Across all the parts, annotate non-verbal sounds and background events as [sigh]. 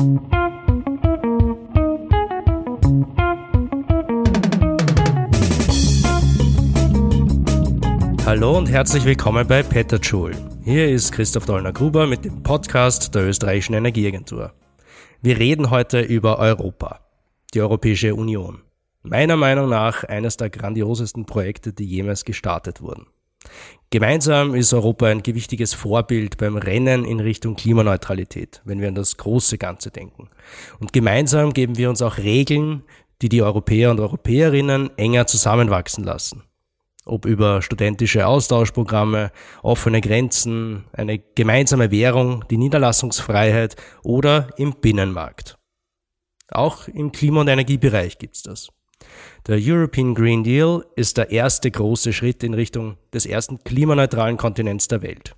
Hallo und herzlich willkommen bei Petterschul. Hier ist Christoph Dollner-Gruber mit dem Podcast der österreichischen Energieagentur. Wir reden heute über Europa, die Europäische Union. Meiner Meinung nach eines der grandiosesten Projekte, die jemals gestartet wurden. Gemeinsam ist Europa ein gewichtiges Vorbild beim Rennen in Richtung Klimaneutralität, wenn wir an das große Ganze denken. Und gemeinsam geben wir uns auch Regeln, die die Europäer und Europäerinnen enger zusammenwachsen lassen ob über studentische Austauschprogramme, offene Grenzen, eine gemeinsame Währung, die Niederlassungsfreiheit oder im Binnenmarkt. Auch im Klima- und Energiebereich gibt's das. Der European Green Deal ist der erste große Schritt in Richtung des ersten klimaneutralen Kontinents der Welt.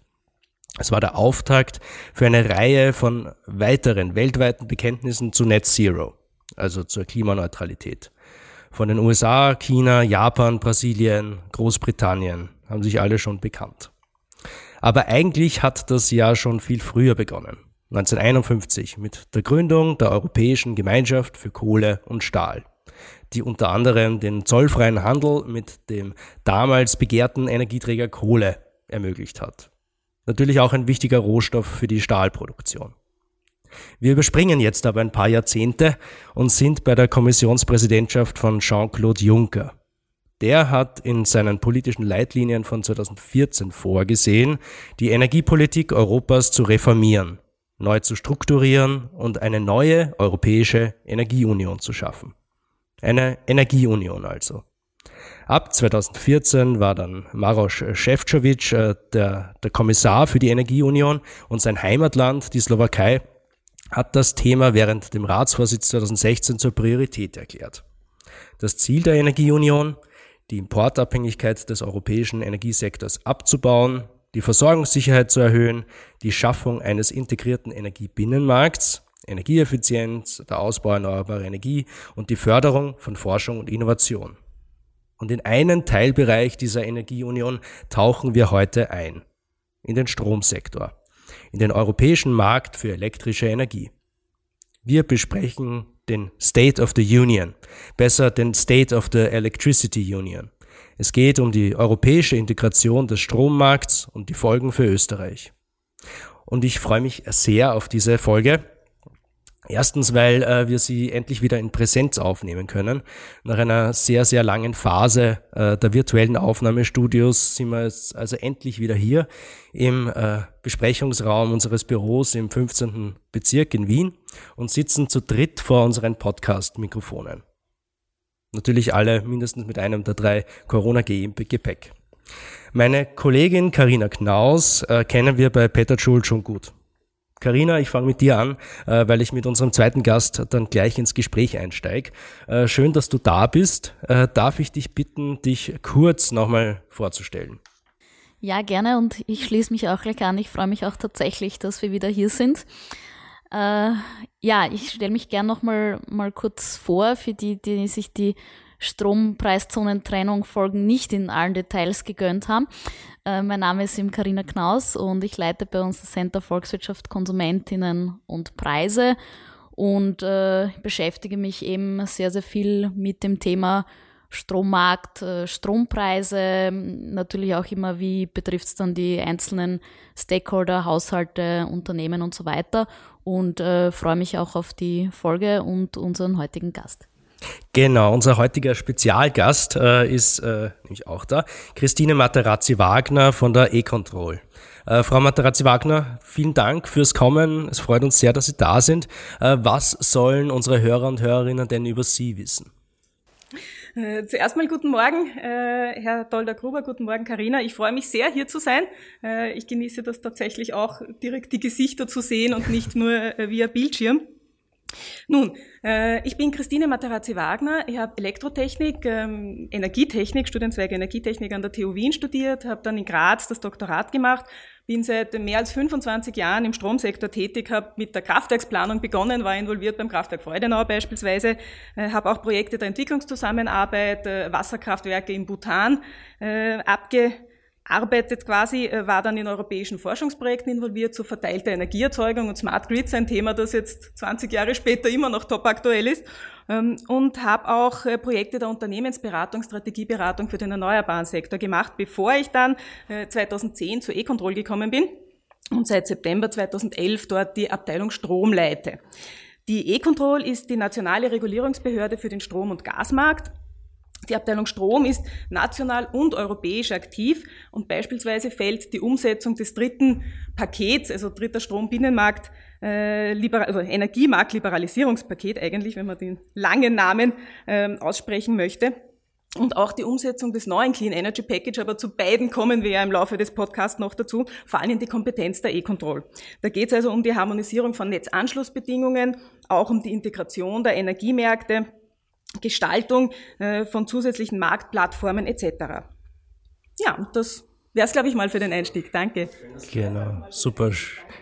Es war der Auftakt für eine Reihe von weiteren weltweiten Bekenntnissen zu Net Zero, also zur Klimaneutralität von den USA, China, Japan, Brasilien, Großbritannien haben sich alle schon bekannt. Aber eigentlich hat das Jahr schon viel früher begonnen. 1951 mit der Gründung der Europäischen Gemeinschaft für Kohle und Stahl, die unter anderem den zollfreien Handel mit dem damals begehrten Energieträger Kohle ermöglicht hat. Natürlich auch ein wichtiger Rohstoff für die Stahlproduktion. Wir überspringen jetzt aber ein paar Jahrzehnte und sind bei der Kommissionspräsidentschaft von Jean-Claude Juncker. Der hat in seinen politischen Leitlinien von 2014 vorgesehen, die Energiepolitik Europas zu reformieren, neu zu strukturieren und eine neue europäische Energieunion zu schaffen. Eine Energieunion also. Ab 2014 war dann Maros Šefčovič äh, der, der Kommissar für die Energieunion und sein Heimatland, die Slowakei, hat das Thema während dem Ratsvorsitz 2016 zur Priorität erklärt. Das Ziel der Energieunion, die Importabhängigkeit des europäischen Energiesektors abzubauen, die Versorgungssicherheit zu erhöhen, die Schaffung eines integrierten Energiebinnenmarkts, Energieeffizienz, der Ausbau erneuerbarer Energie und die Förderung von Forschung und Innovation. Und in einen Teilbereich dieser Energieunion tauchen wir heute ein, in den Stromsektor in den europäischen Markt für elektrische Energie. Wir besprechen den State of the Union, besser den State of the Electricity Union. Es geht um die europäische Integration des Strommarkts und die Folgen für Österreich. Und ich freue mich sehr auf diese Folge, Erstens, weil äh, wir sie endlich wieder in Präsenz aufnehmen können. Nach einer sehr, sehr langen Phase äh, der virtuellen Aufnahmestudios sind wir jetzt also endlich wieder hier im äh, Besprechungsraum unseres Büros im 15. Bezirk in Wien und sitzen zu dritt vor unseren Podcast-Mikrofonen. Natürlich alle mindestens mit einem der drei Corona-Gepäck. Meine Kollegin Karina Knaus äh, kennen wir bei Peter Schul schon gut. Karina, ich fange mit dir an, äh, weil ich mit unserem zweiten Gast dann gleich ins Gespräch einsteige. Äh, schön, dass du da bist. Äh, darf ich dich bitten, dich kurz nochmal vorzustellen? Ja, gerne und ich schließe mich auch gleich an. Ich freue mich auch tatsächlich, dass wir wieder hier sind. Äh, ja, ich stelle mich gern nochmal mal kurz vor für die, die sich die Strompreiszonentrennung Folgen nicht in allen Details gegönnt haben. Äh, mein Name ist Karina Knaus und ich leite bei uns das Center Volkswirtschaft, Konsumentinnen und Preise und äh, beschäftige mich eben sehr, sehr viel mit dem Thema Strommarkt, äh, Strompreise, natürlich auch immer, wie betrifft es dann die einzelnen Stakeholder, Haushalte, Unternehmen und so weiter und äh, freue mich auch auf die Folge und unseren heutigen Gast. Genau, unser heutiger Spezialgast äh, ist äh, nämlich auch da, Christine Materazzi-Wagner von der E-Control. Äh, Frau Materazzi-Wagner, vielen Dank fürs Kommen. Es freut uns sehr, dass Sie da sind. Äh, was sollen unsere Hörer und Hörerinnen denn über Sie wissen? Äh, zuerst mal guten Morgen, äh, Herr Dolder-Gruber, guten Morgen, Karina. Ich freue mich sehr, hier zu sein. Ich genieße das tatsächlich auch, direkt die Gesichter zu sehen und nicht nur via Bildschirm. Nun, äh, ich bin Christine Materazzi-Wagner. Ich habe Elektrotechnik, ähm, Energietechnik, Studienzweig Energietechnik an der TU Wien studiert, habe dann in Graz das Doktorat gemacht, bin seit mehr als 25 Jahren im Stromsektor tätig, habe mit der Kraftwerksplanung begonnen, war involviert beim Kraftwerk Freudenau beispielsweise, äh, habe auch Projekte der Entwicklungszusammenarbeit, äh, Wasserkraftwerke in Bhutan abge arbeitet quasi, äh, war dann in europäischen Forschungsprojekten involviert zu verteilter Energieerzeugung und Smart Grids, ein Thema, das jetzt 20 Jahre später immer noch top aktuell ist. Ähm, und habe auch äh, Projekte der Unternehmensberatung, Strategieberatung für den erneuerbaren Sektor gemacht, bevor ich dann 2010 zu E-Control gekommen bin und seit September 2011 dort die Abteilung Strom leite. Die E-Control ist die nationale Regulierungsbehörde für den Strom- und Gasmarkt. Die Abteilung Strom ist national und europäisch aktiv und beispielsweise fällt die Umsetzung des dritten Pakets, also dritter Strombinnenmarkt, äh, also Energiemarktliberalisierungspaket eigentlich, wenn man den langen Namen äh, aussprechen möchte, und auch die Umsetzung des neuen Clean Energy Package, aber zu beiden kommen wir ja im Laufe des Podcasts noch dazu, fallen in die Kompetenz der E-Control. Da geht es also um die Harmonisierung von Netzanschlussbedingungen, auch um die Integration der Energiemärkte, Gestaltung äh, von zusätzlichen Marktplattformen etc. Ja, das wäre es, glaube ich, mal für den Einstieg. Danke. Genau, super.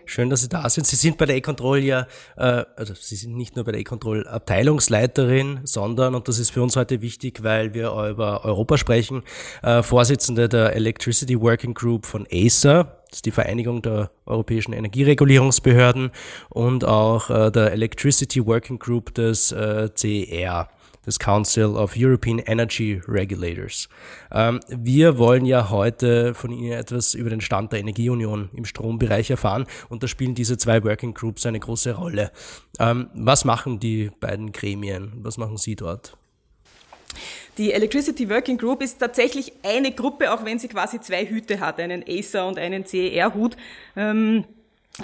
Schön, dass Sie da sind. Sie sind bei der E-Control ja, äh, also Sie sind nicht nur bei der E-Control Abteilungsleiterin, sondern, und das ist für uns heute wichtig, weil wir über Europa sprechen, äh, Vorsitzende der Electricity Working Group von ACER. Das ist die Vereinigung der europäischen Energieregulierungsbehörden und auch äh, der Electricity Working Group des äh, CER des Council of European Energy Regulators. Ähm, wir wollen ja heute von Ihnen etwas über den Stand der Energieunion im Strombereich erfahren und da spielen diese zwei Working Groups eine große Rolle. Ähm, was machen die beiden Gremien? Was machen Sie dort? Die Electricity Working Group ist tatsächlich eine Gruppe, auch wenn sie quasi zwei Hüte hat, einen ACER und einen CER-Hut. Ähm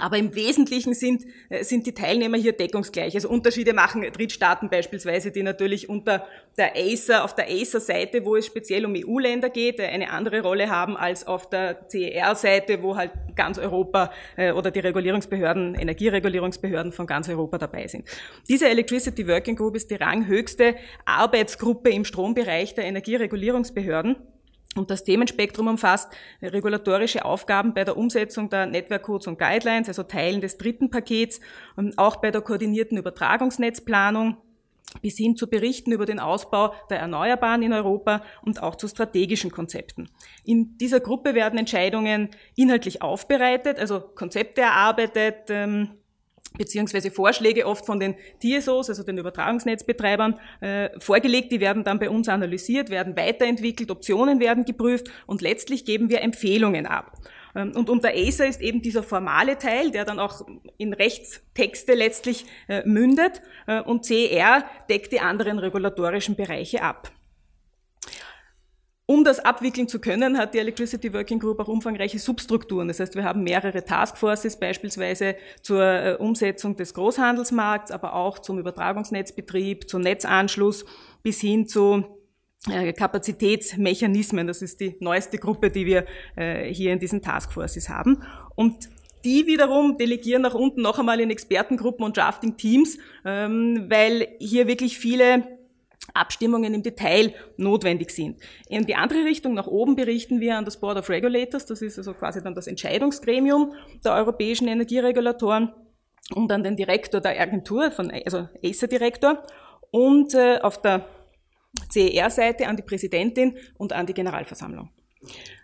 aber im Wesentlichen sind, äh, sind die Teilnehmer hier deckungsgleich. Also Unterschiede machen Drittstaaten beispielsweise, die natürlich unter der ACER, auf der ACER-Seite, wo es speziell um EU-Länder geht, äh, eine andere Rolle haben als auf der CER-Seite, wo halt ganz Europa äh, oder die Regulierungsbehörden, Energieregulierungsbehörden von ganz Europa dabei sind. Diese Electricity Working Group ist die ranghöchste Arbeitsgruppe im Strombereich der Energieregulierungsbehörden. Und das Themenspektrum umfasst regulatorische Aufgaben bei der Umsetzung der Network Codes und Guidelines, also Teilen des dritten Pakets, und auch bei der koordinierten Übertragungsnetzplanung bis hin zu Berichten über den Ausbau der Erneuerbaren in Europa und auch zu strategischen Konzepten. In dieser Gruppe werden Entscheidungen inhaltlich aufbereitet, also Konzepte erarbeitet, ähm, beziehungsweise Vorschläge oft von den TSOs, also den Übertragungsnetzbetreibern, äh, vorgelegt. Die werden dann bei uns analysiert, werden weiterentwickelt, Optionen werden geprüft und letztlich geben wir Empfehlungen ab. Ähm, und unter ACER ist eben dieser formale Teil, der dann auch in Rechtstexte letztlich äh, mündet äh, und CR deckt die anderen regulatorischen Bereiche ab. Um das abwickeln zu können, hat die Electricity Working Group auch umfangreiche Substrukturen. Das heißt, wir haben mehrere Taskforces, beispielsweise zur äh, Umsetzung des Großhandelsmarkts, aber auch zum Übertragungsnetzbetrieb, zum Netzanschluss bis hin zu äh, Kapazitätsmechanismen. Das ist die neueste Gruppe, die wir äh, hier in diesen Taskforces haben. Und die wiederum delegieren nach unten noch einmal in Expertengruppen und Drafting-Teams, ähm, weil hier wirklich viele Abstimmungen im Detail notwendig sind. In die andere Richtung, nach oben, berichten wir an das Board of Regulators, das ist also quasi dann das Entscheidungsgremium der europäischen Energieregulatoren und an den Direktor der Agentur, von, also ACER-Direktor und äh, auf der CER-Seite an die Präsidentin und an die Generalversammlung.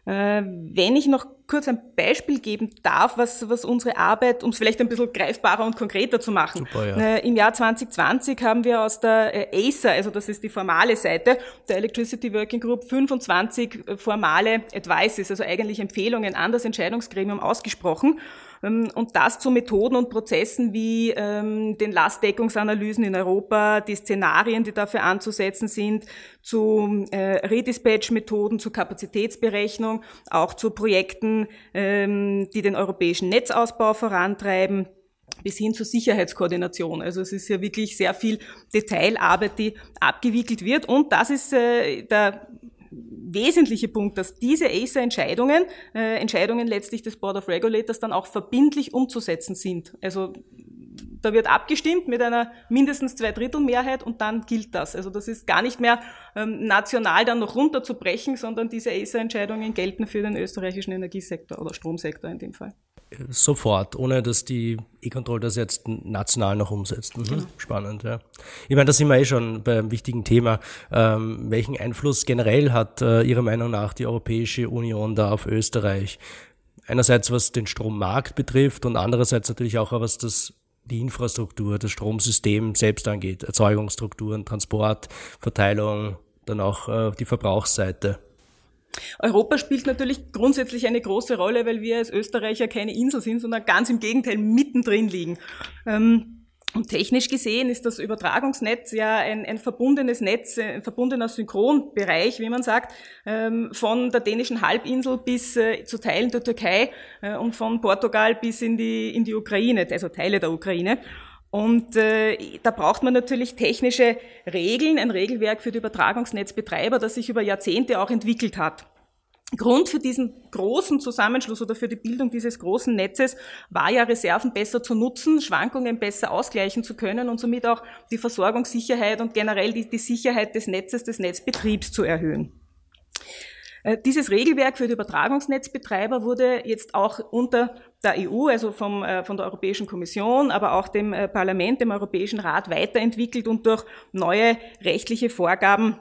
Äh, wenn ich noch kurz ein Beispiel geben darf, was, was unsere Arbeit, um es vielleicht ein bisschen greifbarer und konkreter zu machen. Super, ja. Äh, Im Jahr 2020 haben wir aus der äh, ACER, also das ist die formale Seite der Electricity Working Group, 25 formale Advices, also eigentlich Empfehlungen an das Entscheidungsgremium ausgesprochen. Ähm, und das zu Methoden und Prozessen wie ähm, den Lastdeckungsanalysen in Europa, die Szenarien, die dafür anzusetzen sind, zu äh, Redispatch-Methoden, zu Kapazitätsberechnung, auch zu Projekten, ähm, die den europäischen Netzausbau vorantreiben bis hin zur Sicherheitskoordination. Also es ist ja wirklich sehr viel Detailarbeit, die abgewickelt wird. Und das ist äh, der wesentliche Punkt, dass diese ACER-Entscheidungen, äh, Entscheidungen letztlich des Board of Regulators dann auch verbindlich umzusetzen sind. Also da wird abgestimmt mit einer mindestens Zweidrittelmehrheit und dann gilt das. Also das ist gar nicht mehr ähm, national dann noch runterzubrechen, sondern diese ACER-Entscheidungen gelten für den österreichischen Energiesektor oder Stromsektor in dem Fall. Sofort, ohne dass die E-Control das jetzt national noch umsetzt. Mhm. Genau. Spannend, ja. Ich meine, da sind wir eh schon bei einem wichtigen Thema. Ähm, welchen Einfluss generell hat äh, Ihrer Meinung nach die Europäische Union da auf Österreich? Einerseits was den Strommarkt betrifft und andererseits natürlich auch was das die Infrastruktur, das Stromsystem selbst angeht, Erzeugungsstrukturen, Transport, Verteilung, dann auch äh, die Verbrauchsseite. Europa spielt natürlich grundsätzlich eine große Rolle, weil wir als Österreicher keine Insel sind, sondern ganz im Gegenteil mittendrin liegen. Ähm, und technisch gesehen ist das Übertragungsnetz ja ein, ein verbundenes Netz, ein verbundener Synchronbereich, wie man sagt, ähm, von der dänischen Halbinsel bis äh, zu Teilen der Türkei äh, und von Portugal bis in die, in die Ukraine, also Teile der Ukraine. Und äh, da braucht man natürlich technische Regeln, ein Regelwerk für die Übertragungsnetzbetreiber, das sich über Jahrzehnte auch entwickelt hat. Grund für diesen großen Zusammenschluss oder für die Bildung dieses großen Netzes war ja, Reserven besser zu nutzen, Schwankungen besser ausgleichen zu können und somit auch die Versorgungssicherheit und generell die, die Sicherheit des Netzes, des Netzbetriebs zu erhöhen. Äh, dieses Regelwerk für die Übertragungsnetzbetreiber wurde jetzt auch unter der EU, also vom, äh, von der Europäischen Kommission, aber auch dem äh, Parlament, dem Europäischen Rat weiterentwickelt und durch neue rechtliche Vorgaben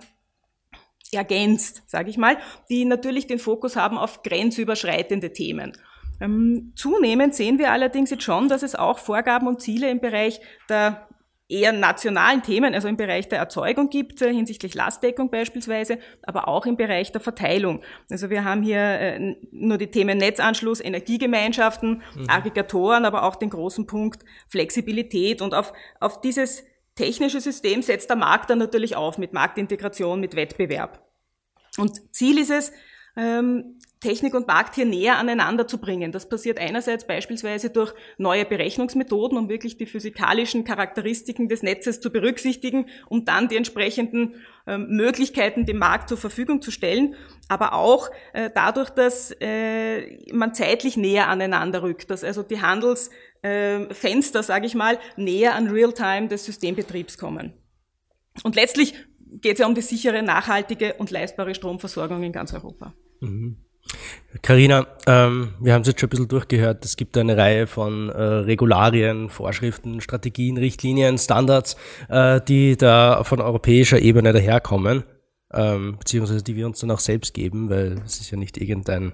ergänzt, sage ich mal, die natürlich den Fokus haben auf grenzüberschreitende Themen. Ähm, zunehmend sehen wir allerdings jetzt schon, dass es auch Vorgaben und Ziele im Bereich der eher nationalen Themen, also im Bereich der Erzeugung gibt, hinsichtlich Lastdeckung beispielsweise, aber auch im Bereich der Verteilung. Also wir haben hier äh, nur die Themen Netzanschluss, Energiegemeinschaften, mhm. Aggregatoren, aber auch den großen Punkt Flexibilität. Und auf, auf dieses technische System setzt der Markt dann natürlich auf mit Marktintegration, mit Wettbewerb. Und Ziel ist es, ähm, Technik und Markt hier näher aneinander zu bringen. Das passiert einerseits beispielsweise durch neue Berechnungsmethoden, um wirklich die physikalischen Charakteristiken des Netzes zu berücksichtigen, um dann die entsprechenden ähm, Möglichkeiten dem Markt zur Verfügung zu stellen, aber auch äh, dadurch, dass äh, man zeitlich näher aneinander rückt, dass also die Handelsfenster, äh, sage ich mal, näher an Realtime des Systembetriebs kommen. Und letztlich geht es ja um die sichere, nachhaltige und leistbare Stromversorgung in ganz Europa. Mhm. Carina, ähm, wir haben es jetzt schon ein bisschen durchgehört. Es gibt eine Reihe von äh, Regularien, Vorschriften, Strategien, Richtlinien, Standards, äh, die da von europäischer Ebene daherkommen, ähm, beziehungsweise die wir uns dann auch selbst geben, weil es ist ja nicht irgendein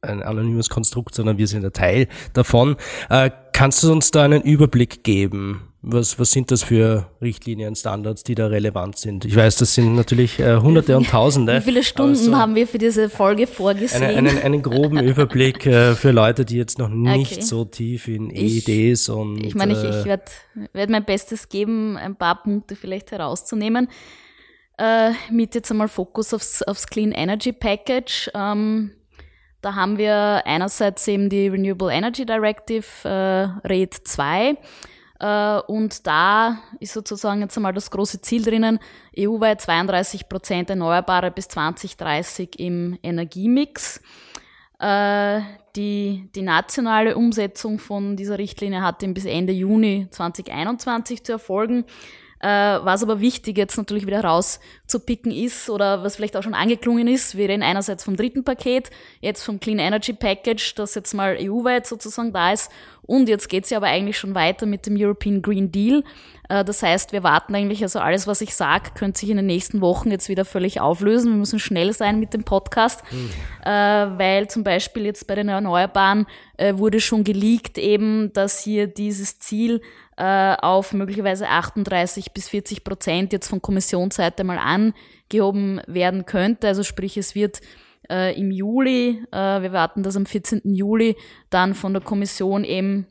ein anonymes Konstrukt, sondern wir sind ein Teil davon. Äh, kannst du uns da einen Überblick geben? Was, was sind das für Richtlinien, Standards, die da relevant sind? Ich weiß, das sind natürlich äh, Hunderte und Tausende. Wie viele Stunden so haben wir für diese Folge vorgesehen? Einen, einen, einen groben Überblick äh, für Leute, die jetzt noch nicht okay. so tief in EEDs und. Ich meine, ich, ich werde werd mein Bestes geben, ein paar Punkte vielleicht herauszunehmen. Äh, mit jetzt einmal Fokus aufs, aufs Clean Energy Package. Ähm, da haben wir einerseits eben die Renewable Energy Directive, äh, RED 2. Äh, und da ist sozusagen jetzt einmal das große Ziel drinnen, EU-weit 32 Prozent Erneuerbare bis 2030 im Energiemix. Äh, die, die nationale Umsetzung von dieser Richtlinie hat bis Ende Juni 2021 zu erfolgen. Äh, was aber wichtig jetzt natürlich wieder rauszupicken ist oder was vielleicht auch schon angeklungen ist, wir reden einerseits vom dritten Paket, jetzt vom Clean Energy Package, das jetzt mal EU-weit sozusagen da ist und jetzt geht's ja aber eigentlich schon weiter mit dem European Green Deal. Äh, das heißt, wir warten eigentlich, also alles, was ich sage, könnte sich in den nächsten Wochen jetzt wieder völlig auflösen. Wir müssen schnell sein mit dem Podcast, mhm. weil zum Beispiel jetzt bei den Erneuerbaren wurde schon geleakt eben, dass hier dieses Ziel äh, auf möglicherweise 38 bis 40 Prozent jetzt von Kommissionsseite mal angehoben werden könnte. Also sprich, es wird äh, im Juli, äh, wir warten das am 14. Juli, dann von der Kommission eben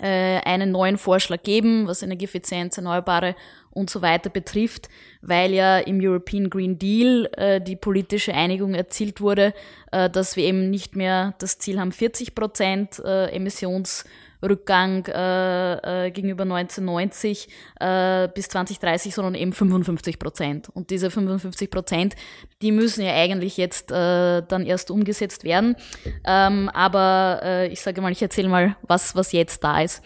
äh, einen neuen Vorschlag geben, was Energieeffizienz, Erneuerbare und so weiter betrifft, weil ja im European Green Deal äh, die politische Einigung erzielt wurde, äh, dass wir eben nicht mehr das Ziel haben, 40 Prozent äh, Emissions Rückgang äh, äh, gegenüber 1990 äh, bis 2030, sondern eben 55 Prozent. Und diese 55 Prozent, die müssen ja eigentlich jetzt äh, dann erst umgesetzt werden. Ähm, aber äh, ich sage mal, ich erzähle mal, was, was jetzt da ist.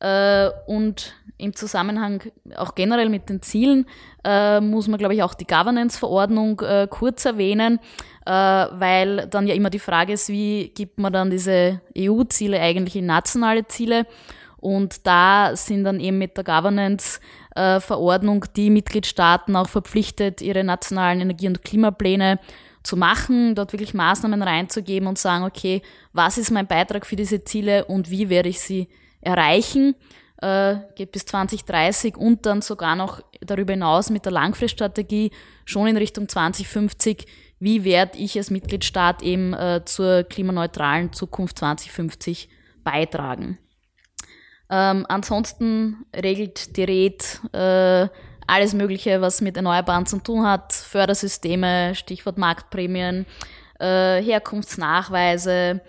Äh, und im Zusammenhang auch generell mit den Zielen äh, muss man, glaube ich, auch die Governance-Verordnung äh, kurz erwähnen, äh, weil dann ja immer die Frage ist, wie gibt man dann diese EU-Ziele eigentlich in nationale Ziele? Und da sind dann eben mit der Governance-Verordnung die Mitgliedstaaten auch verpflichtet, ihre nationalen Energie- und Klimapläne zu machen, dort wirklich Maßnahmen reinzugeben und sagen, okay, was ist mein Beitrag für diese Ziele und wie werde ich sie erreichen? Äh, geht bis 2030 und dann sogar noch darüber hinaus mit der Langfriststrategie schon in Richtung 2050. Wie werde ich als Mitgliedstaat eben äh, zur klimaneutralen Zukunft 2050 beitragen? Ähm, ansonsten regelt die RED äh, alles Mögliche, was mit Erneuerbaren zu tun hat, Fördersysteme, Stichwort Marktprämien, äh, Herkunftsnachweise,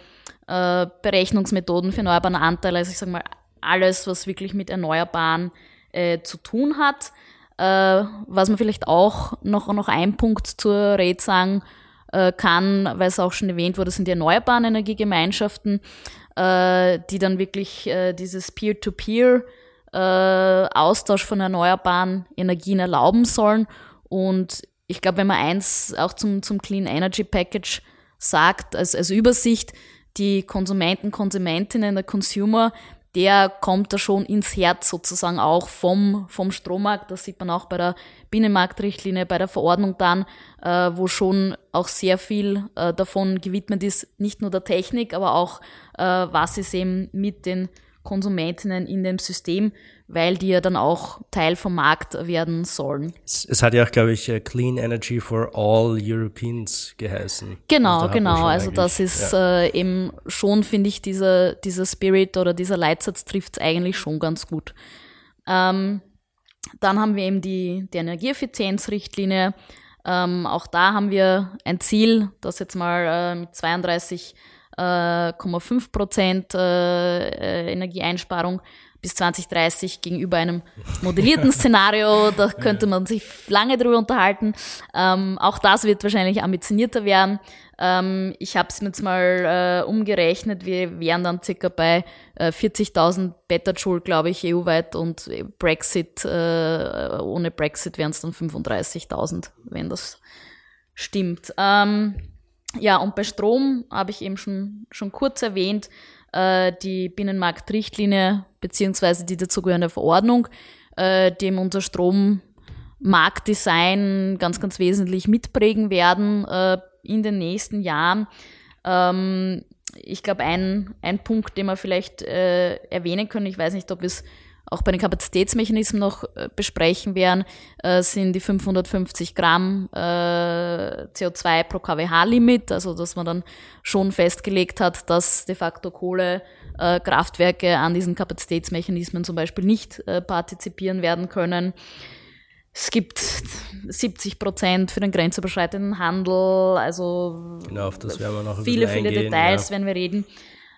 äh, Berechnungsmethoden für erneuerbaren Anteil, also ich sage mal alles, was wirklich mit Erneuerbaren äh, zu tun hat. Äh, was man vielleicht auch noch, noch ein Punkt zur Rede sagen äh, kann, weil es auch schon erwähnt wurde, sind die erneuerbaren Energiegemeinschaften äh, die dann wirklich äh, dieses Peer-to-Peer äh, Austausch von erneuerbaren Energien erlauben sollen. Und ich glaube, wenn man eins auch zum, zum Clean Energy Package sagt, als, als Übersicht, die Konsumenten, Konsumentinnen, der Consumer, der kommt da schon ins Herz sozusagen auch vom, vom Strommarkt. Das sieht man auch bei der Binnenmarktrichtlinie, bei der Verordnung dann, äh, wo schon auch sehr viel äh, davon gewidmet ist, nicht nur der Technik, aber auch, äh, was ist eben mit den Konsumentinnen in dem System, weil die ja dann auch Teil vom Markt werden sollen. Es, es hat ja auch, glaube ich, äh, Clean Energy for All Europeans geheißen. Genau, genau. Also das ist ja. äh, eben schon, finde ich, dieser, dieser Spirit oder dieser Leitsatz trifft es eigentlich schon ganz gut. Ähm, dann haben wir eben die, die Energieeffizienzrichtlinie. Ähm, auch da haben wir ein Ziel, das jetzt mal äh, mit 32 0,5 Prozent äh, äh, Energieeinsparung bis 2030 gegenüber einem modellierten Szenario. Da [laughs] könnte man sich lange drüber unterhalten. Ähm, auch das wird wahrscheinlich ambitionierter werden. Ähm, ich habe es mir jetzt mal äh, umgerechnet. Wir wären dann circa bei äh, 40.000 Petajoule, glaube ich, EU-weit und Brexit, äh, ohne Brexit wären es dann 35.000, wenn das stimmt. Ähm, ja, und bei Strom habe ich eben schon, schon kurz erwähnt, äh, die Binnenmarktrichtlinie beziehungsweise die dazugehörende Verordnung, äh, die unser Strommarktdesign ganz, ganz wesentlich mitprägen werden äh, in den nächsten Jahren. Ähm, ich glaube, ein, ein Punkt, den wir vielleicht äh, erwähnen können, ich weiß nicht, ob es auch bei den Kapazitätsmechanismen noch äh, besprechen werden, äh, sind die 550 Gramm äh, CO2 pro kWh-Limit, also dass man dann schon festgelegt hat, dass de facto Kohlekraftwerke an diesen Kapazitätsmechanismen zum Beispiel nicht partizipieren werden können. Es gibt 70 Prozent für den grenzüberschreitenden Handel, also genau, viele, viele eingehen, Details, ja. wenn wir reden.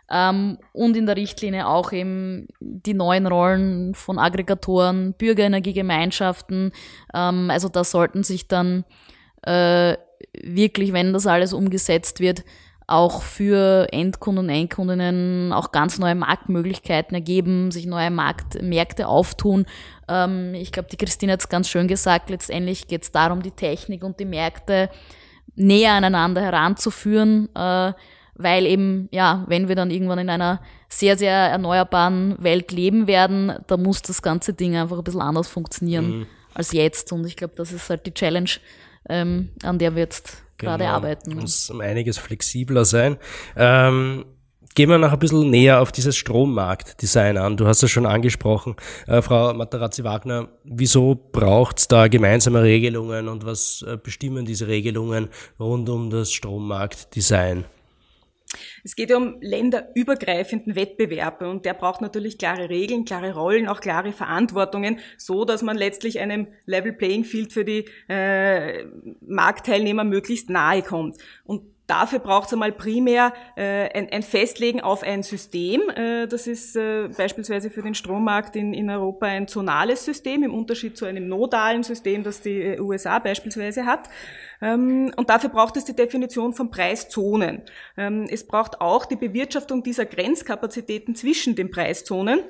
Ähm, und in der Richtlinie auch eben die neuen Rollen von Aggregatoren, Bürgerenergiegemeinschaften. Ähm, also da sollten sich dann äh, wirklich, wenn das alles umgesetzt wird, auch für Endkunden und Endkundinnen auch ganz neue Marktmöglichkeiten ergeben, sich neue Markt, Märkte auftun. Ähm, ich glaube, die Christine hat es ganz schön gesagt, letztendlich geht es darum, die Technik und die Märkte näher aneinander heranzuführen. Äh, weil eben, ja, wenn wir dann irgendwann in einer sehr, sehr erneuerbaren Welt leben werden, da muss das ganze Ding einfach ein bisschen anders funktionieren mhm. als jetzt. Und ich glaube, das ist halt die Challenge, ähm, an der wir jetzt genau. gerade arbeiten. Muss um einiges flexibler sein. Ähm, gehen wir noch ein bisschen näher auf dieses Strommarktdesign an. Du hast es schon angesprochen, äh, Frau Materazzi-Wagner. Wieso braucht es da gemeinsame Regelungen und was äh, bestimmen diese Regelungen rund um das Strommarktdesign? Es geht ja um länderübergreifenden Wettbewerb und der braucht natürlich klare Regeln, klare Rollen, auch klare Verantwortungen, so dass man letztlich einem Level Playing Field für die äh, Marktteilnehmer möglichst nahe kommt. Und Dafür braucht es einmal primär äh, ein, ein, Festlegen auf ein System. Äh, das ist äh, beispielsweise für den Strommarkt in, in Europa ein zonales System im Unterschied zu einem nodalen System, das die äh, USA beispielsweise hat. Ähm, und dafür braucht es die Definition von Preiszonen. Ähm, es braucht auch die Bewirtschaftung dieser Grenzkapazitäten zwischen den Preiszonen.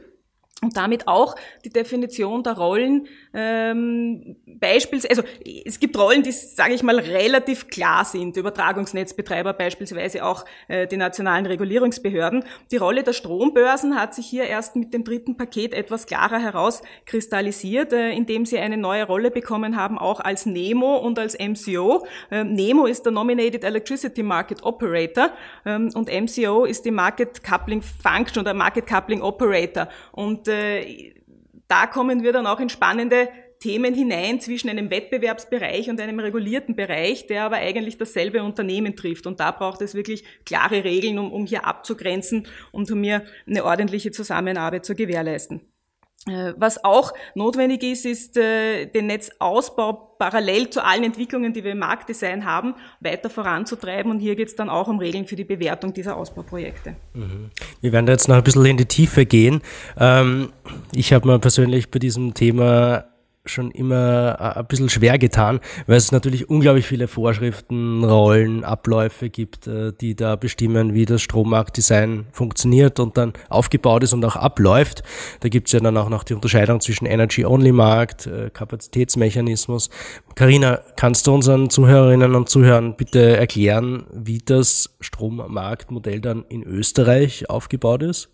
Und damit auch die Definition der Rollen ähm, beispielsweise, also es gibt Rollen, die, sage ich mal, relativ klar sind, Übertragungsnetzbetreiber beispielsweise auch äh, die nationalen Regulierungsbehörden. Die Rolle der Strombörsen hat sich hier erst mit dem dritten Paket etwas klarer herauskristallisiert, äh, indem sie eine neue Rolle bekommen haben, auch als NEMO und als MCO. Ähm, NEMO ist der Nominated Electricity Market Operator ähm, und MCO ist die Market Coupling Function oder Market Coupling Operator. Und äh, da kommen wir dann auch in spannende Themen hinein zwischen einem Wettbewerbsbereich und einem regulierten Bereich, der aber eigentlich dasselbe Unternehmen trifft. Und da braucht es wirklich klare Regeln, um, um hier abzugrenzen und um hier eine ordentliche Zusammenarbeit zu gewährleisten. Äh, was auch notwendig ist, ist äh, den Netzausbau parallel zu allen Entwicklungen, die wir im Marktdesign haben, weiter voranzutreiben. Und hier geht es dann auch um Regeln für die Bewertung dieser Ausbauprojekte. Mhm. Wir werden da jetzt noch ein bisschen in die Tiefe gehen. Ähm, ich habe mir persönlich bei diesem Thema schon immer äh, ein bisschen schwer getan, weil es natürlich unglaublich viele Vorschriften, Rollen, Abläufe gibt, äh, die da bestimmen, wie das Strommarktdesign funktioniert und dann aufgebaut ist und auch abläuft. Da gibt es ja dann auch noch die Unterscheidung zwischen Energy-Only-Markt, äh, Kapazitätsmechanismus. Karina, kannst du unseren Zuhörerinnen und Zuhörern bitte erklären, wie das Strommarktmodell dann in Österreich aufgebaut ist?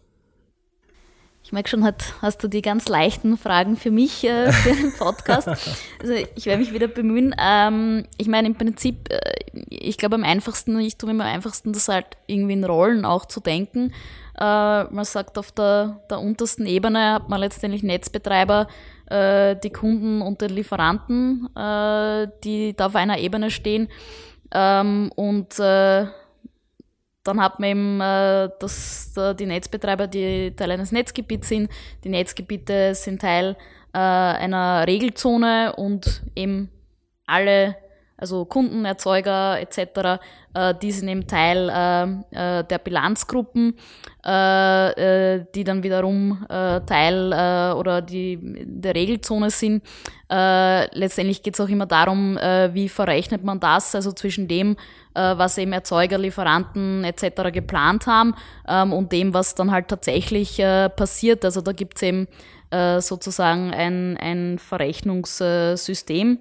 Ich merke schon, hat, hast du die ganz leichten Fragen für mich äh, für den Podcast. [laughs] Also ich werde mich wieder bemühen. Ähm, ich meine, im Prinzip, äh, ich glaube am einfachsten, ich tue mir am einfachsten, das halt irgendwie in Rollen auch zu denken. Äh, man sagt, auf der, der untersten Ebene hat man letztendlich Netzbetreiber, äh, die Kunden und den Lieferanten, äh, die da auf einer Ebene stehen. Ähm, und äh, dann hat man eben, äh, dass äh, die Netzbetreiber, die Teil eines Netzgebiets sind, die Netzgebiete sind Teil äh, einer Regelzone und eben alle, also Kunden, Erzeuger etc., äh, die sind eben Teil äh, äh, der Bilanzgruppen, äh, äh, die dann wiederum äh, Teil äh, oder die der Regelzone sind. Äh, letztendlich geht es auch immer darum, äh, wie verrechnet man das, also zwischen dem, äh, was eben Erzeuger, Lieferanten etc. geplant haben ähm, und dem, was dann halt tatsächlich äh, passiert. Also da gibt es eben äh, sozusagen ein, ein Verrechnungssystem.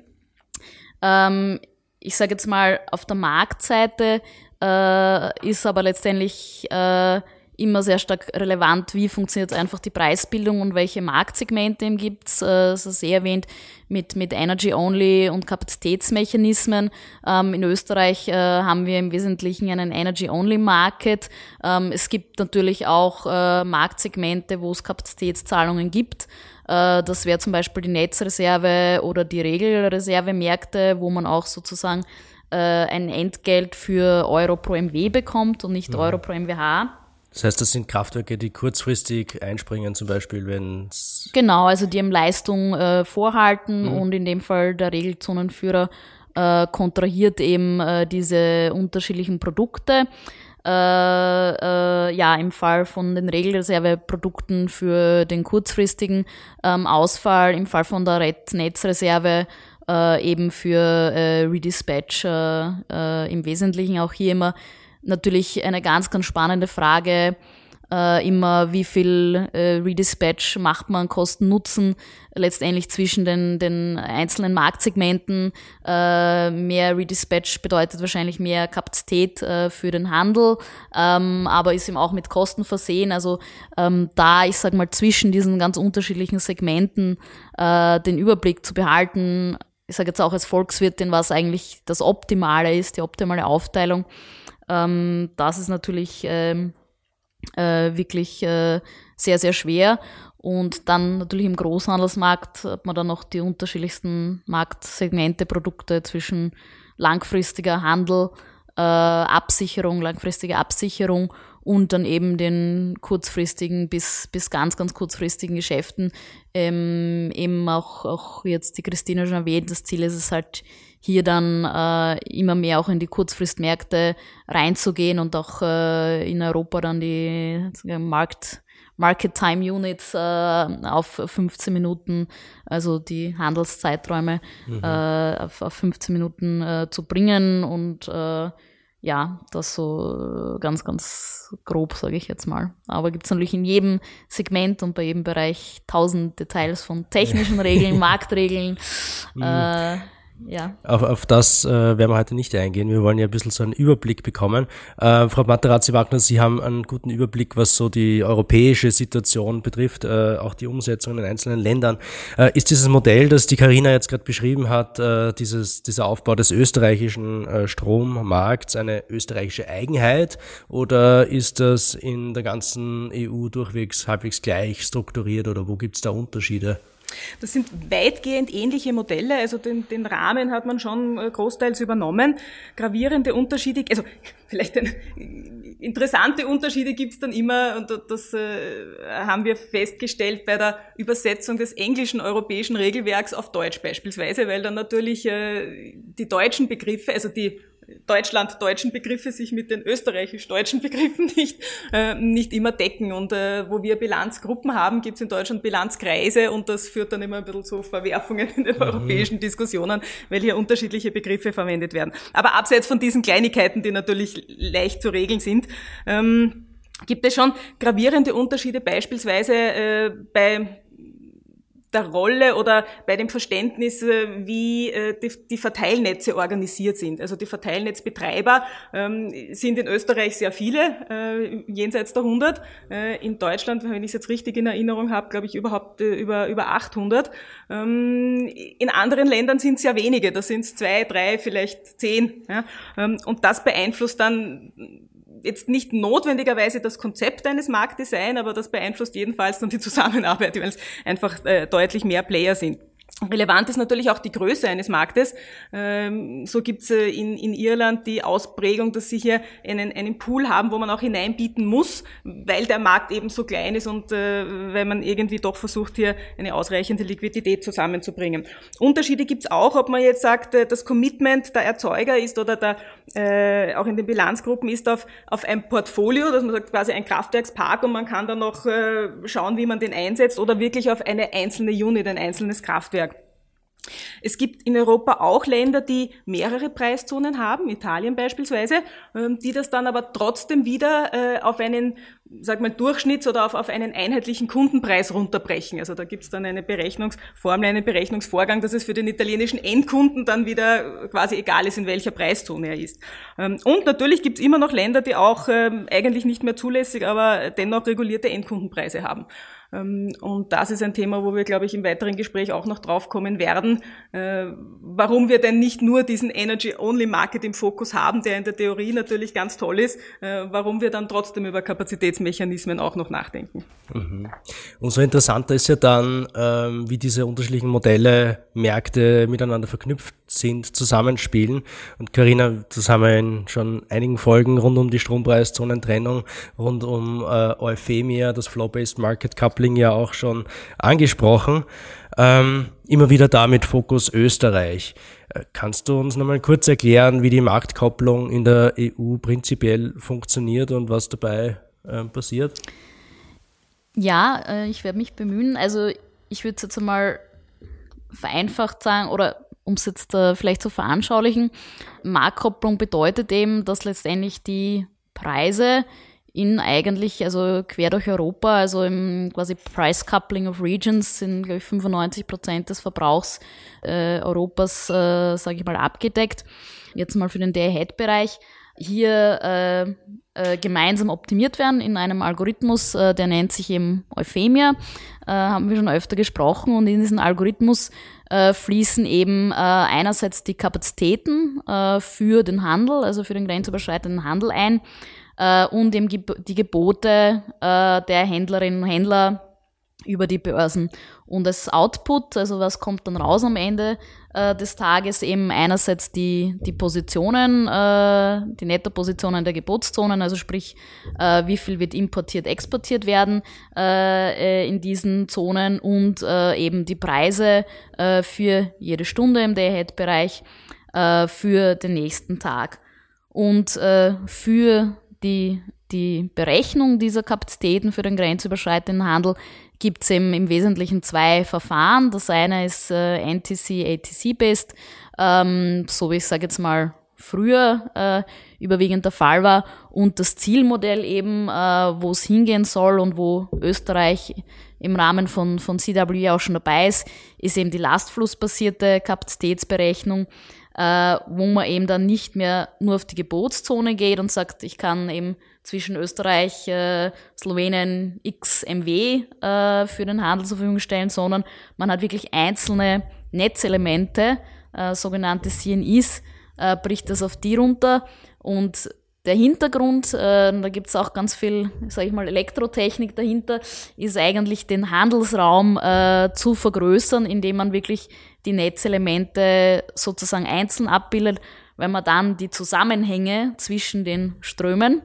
Ähm, ich sage jetzt mal, auf der Marktseite äh, ist aber letztendlich äh, immer sehr stark relevant, wie funktioniert einfach die Preisbildung und welche Marktsegmente gibt es. Äh, ist sehr erwähnt mit, mit Energy Only und Kapazitätsmechanismen. Ähm, in Österreich äh, haben wir im Wesentlichen einen Energy Only Market. Ähm, es gibt natürlich auch äh, Marktsegmente, wo es Kapazitätszahlungen gibt. Äh, das wäre zum Beispiel die Netzreserve oder die Regelreservemärkte, wo man auch sozusagen äh, ein Entgelt für Euro pro MW bekommt und nicht mhm. Euro pro MWH. Das heißt, das sind Kraftwerke, die kurzfristig einspringen, zum Beispiel, wenn es. Genau, also die haben Leistung äh, vorhalten mhm. und in dem Fall der Regelzonenführer äh, kontrahiert eben äh, diese unterschiedlichen Produkte. Äh, äh, ja, im Fall von den Regelreserveprodukten für den kurzfristigen ähm, Ausfall, im Fall von der Netzreserve äh, eben für äh, Redispatch äh, äh, im Wesentlichen auch hier immer. Natürlich eine ganz, ganz spannende Frage, äh, immer, wie viel äh, Redispatch macht man, Kosten, Nutzen, letztendlich zwischen den, den einzelnen Marktsegmenten. Äh, mehr Redispatch bedeutet wahrscheinlich mehr Kapazität äh, für den Handel, ähm, aber ist eben auch mit Kosten versehen. Also ähm, da, ich sag mal, zwischen diesen ganz unterschiedlichen Segmenten äh, den Überblick zu behalten, ich sage jetzt auch als Volkswirtin, was eigentlich das Optimale ist, die optimale Aufteilung. Ähm, das ist natürlich ähm, äh, wirklich äh, sehr, sehr schwer. Und dann natürlich im Großhandelsmarkt hat man dann noch die unterschiedlichsten Marktsegmente, Produkte zwischen langfristiger Handel, äh, Absicherung, langfristige Absicherung und dann eben den kurzfristigen bis, bis ganz, ganz kurzfristigen Geschäften. Ähm, eben auch, auch jetzt die Christine schon erwähnt, das Ziel ist es halt hier dann äh, immer mehr auch in die Kurzfristmärkte reinzugehen und auch äh, in Europa dann die Markt, Market Time Units äh, auf 15 Minuten, also die Handelszeiträume mhm. äh, auf, auf 15 Minuten äh, zu bringen und äh, ja, das so ganz, ganz grob, sage ich jetzt mal. Aber gibt es natürlich in jedem Segment und bei jedem Bereich tausend Details von technischen Regeln, [laughs] Marktregeln, mhm. äh, ja. Auf, auf das äh, werden wir heute nicht eingehen. Wir wollen ja ein bisschen so einen Überblick bekommen. Äh, Frau Materazzi-Wagner, Sie haben einen guten Überblick, was so die europäische Situation betrifft, äh, auch die Umsetzung in einzelnen Ländern. Äh, ist dieses Modell, das die Karina jetzt gerade beschrieben hat, äh, dieses, dieser Aufbau des österreichischen äh, Strommarkts eine österreichische Eigenheit oder ist das in der ganzen EU durchwegs halbwegs gleich strukturiert oder wo gibt es da Unterschiede? Das sind weitgehend ähnliche Modelle, also den, den Rahmen hat man schon äh, großteils übernommen. Gravierende Unterschiede, also [laughs] vielleicht ein, interessante Unterschiede gibt es dann immer und das äh, haben wir festgestellt bei der Übersetzung des englischen europäischen Regelwerks auf Deutsch beispielsweise, weil dann natürlich äh, die deutschen Begriffe, also die Deutschland-deutschen Begriffe sich mit den österreichisch-deutschen [laughs] Begriffen nicht, äh, nicht immer decken. Und äh, wo wir Bilanzgruppen haben, gibt es in Deutschland Bilanzkreise und das führt dann immer ein bisschen zu Verwerfungen in den mhm. europäischen Diskussionen, weil hier unterschiedliche Begriffe verwendet werden. Aber abseits von diesen Kleinigkeiten, die natürlich leicht zu regeln sind, ähm, gibt es schon gravierende Unterschiede beispielsweise äh, bei der Rolle oder bei dem Verständnis, äh, wie äh, die, Verteilnetze organisiert sind. Also die Verteilnetzbetreiber ähm, sind in Österreich sehr viele, äh, jenseits der 100. Äh, in Deutschland, wenn ich es jetzt richtig in Erinnerung habe, glaube ich überhaupt über, über 800. Ähm, in anderen Ländern sind es ja wenige, da sind es zwei, drei, vielleicht zehn. Ja? Ähm, und das beeinflusst dann jetzt nicht notwendigerweise das Konzept eines Marktdesign, aber das beeinflusst jedenfalls dann die Zusammenarbeit, weil es einfach äh, deutlich mehr Player sind. Relevant ist natürlich auch die Größe eines Marktes. Ähm, so gibt es äh, in, in Irland die Ausprägung, dass sie hier einen, einen Pool haben, wo man auch hineinbieten muss, weil der Markt eben so klein ist und äh, weil man irgendwie doch versucht, hier eine ausreichende Liquidität zusammenzubringen. Unterschiede gibt es auch, ob man jetzt sagt, äh, das Commitment der Erzeuger ist oder der, auch in den Bilanzgruppen ist auf, auf ein Portfolio, dass man sagt quasi ein Kraftwerkspark und man kann dann noch schauen, wie man den einsetzt oder wirklich auf eine einzelne Unit, ein einzelnes Kraftwerk. Es gibt in Europa auch Länder, die mehrere Preiszonen haben, Italien beispielsweise, ähm, die das dann aber trotzdem wieder äh, auf einen, sag mal, Durchschnitts- oder auf, einen einheitlichen Kundenpreis runterbrechen. Also da gibt es dann eine Berechnungsformel, einen Berechnungsvorgang, dass es für den italienischen Endkunden dann wieder quasi egal ist, in welcher Preiszone er ist. Ähm, und natürlich gibt es immer noch Länder, die auch ähm, eigentlich nicht mehr zulässig, aber dennoch regulierte Endkundenpreise haben. Ähm, und das ist ein Thema, wo wir, glaube ich, im weiteren Gespräch auch noch draufkommen werden, äh, warum wir denn nicht nur diesen Energy-Only-Market im Fokus haben, der in der Theorie natürlich ganz toll ist, äh, warum wir dann trotzdem über Kapazitätsmechanismen auch noch nachdenken. Mhm. Umso interessanter ist ja dann, ähm, wie diese unterschiedlichen Modelle, Märkte miteinander verknüpft sind, zusammenspielen. Und Karina, das haben wir in schon einigen Folgen rund um die Strompreiszonentrennung, rund um äh, Euphemia, das Flow-Based Market Coupling ja auch schon angesprochen. Ähm, immer wieder da mit Fokus Österreich. Äh, kannst du uns nochmal kurz erklären, wie die Marktkopplung in der EU prinzipiell funktioniert und was dabei äh, passiert? Ja, äh, ich werde mich bemühen. Also ich würde jetzt einmal vereinfacht sagen oder um es jetzt äh, vielleicht zu veranschaulichen, Marktkopplung bedeutet eben, dass letztendlich die Preise in eigentlich, also quer durch Europa, also im quasi Price Coupling of Regions sind, glaube ich, 95 Prozent des Verbrauchs äh, Europas, äh, sage ich mal, abgedeckt. Jetzt mal für den Day-Ahead-Bereich. Hier äh, äh, gemeinsam optimiert werden in einem Algorithmus, äh, der nennt sich eben Euphemia, äh, haben wir schon öfter gesprochen und in diesen Algorithmus äh, fließen eben äh, einerseits die Kapazitäten äh, für den Handel, also für den grenzüberschreitenden Handel ein äh, und eben die Gebote äh, der Händlerinnen und Händler über die Börsen. Und als Output, also was kommt dann raus am Ende äh, des Tages, eben einerseits die, die Positionen, äh, die Nettopositionen der Gebotszonen, also sprich, äh, wie viel wird importiert, exportiert werden äh, äh in diesen Zonen und äh, eben die Preise äh, für jede Stunde im Day-Ahead-Bereich äh, für den nächsten Tag. Und äh, für die, die Berechnung dieser Kapazitäten für den grenzüberschreitenden Handel gibt es im, im Wesentlichen zwei Verfahren. Das eine ist äh, NTC, ATC-based, ähm, so wie ich sage jetzt mal früher äh, überwiegend der Fall war und das Zielmodell eben, äh, wo es hingehen soll und wo Österreich im Rahmen von, von CWE auch schon dabei ist, ist eben die lastflussbasierte Kapazitätsberechnung, äh, wo man eben dann nicht mehr nur auf die Gebotszone geht und sagt, ich kann eben zwischen Österreich, äh, Slowenien x MW äh, für den Handel zur Verfügung stellen, sondern man hat wirklich einzelne Netzelemente, äh, sogenannte CNIs, äh, bricht das auf die runter. Und der Hintergrund, äh, da gibt es auch ganz viel, sage ich mal, Elektrotechnik dahinter, ist eigentlich den Handelsraum äh, zu vergrößern, indem man wirklich die Netzelemente sozusagen einzeln abbildet, weil man dann die Zusammenhänge zwischen den Strömen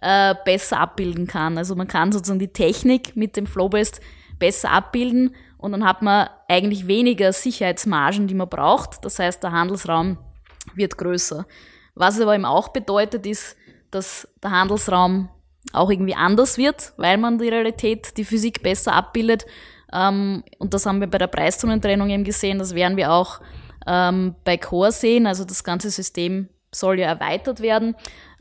äh, besser abbilden kann. Also man kann sozusagen die Technik mit dem Flowbest besser abbilden und dann hat man eigentlich weniger Sicherheitsmargen, die man braucht. Das heißt, der Handelsraum wird größer. Was aber eben auch bedeutet, ist, dass der Handelsraum auch irgendwie anders wird, weil man die Realität, die Physik besser abbildet. Ähm, und das haben wir bei der Preiszonentrennung eben gesehen, das werden wir auch ähm, bei Core sehen. Also das ganze System soll ja erweitert werden.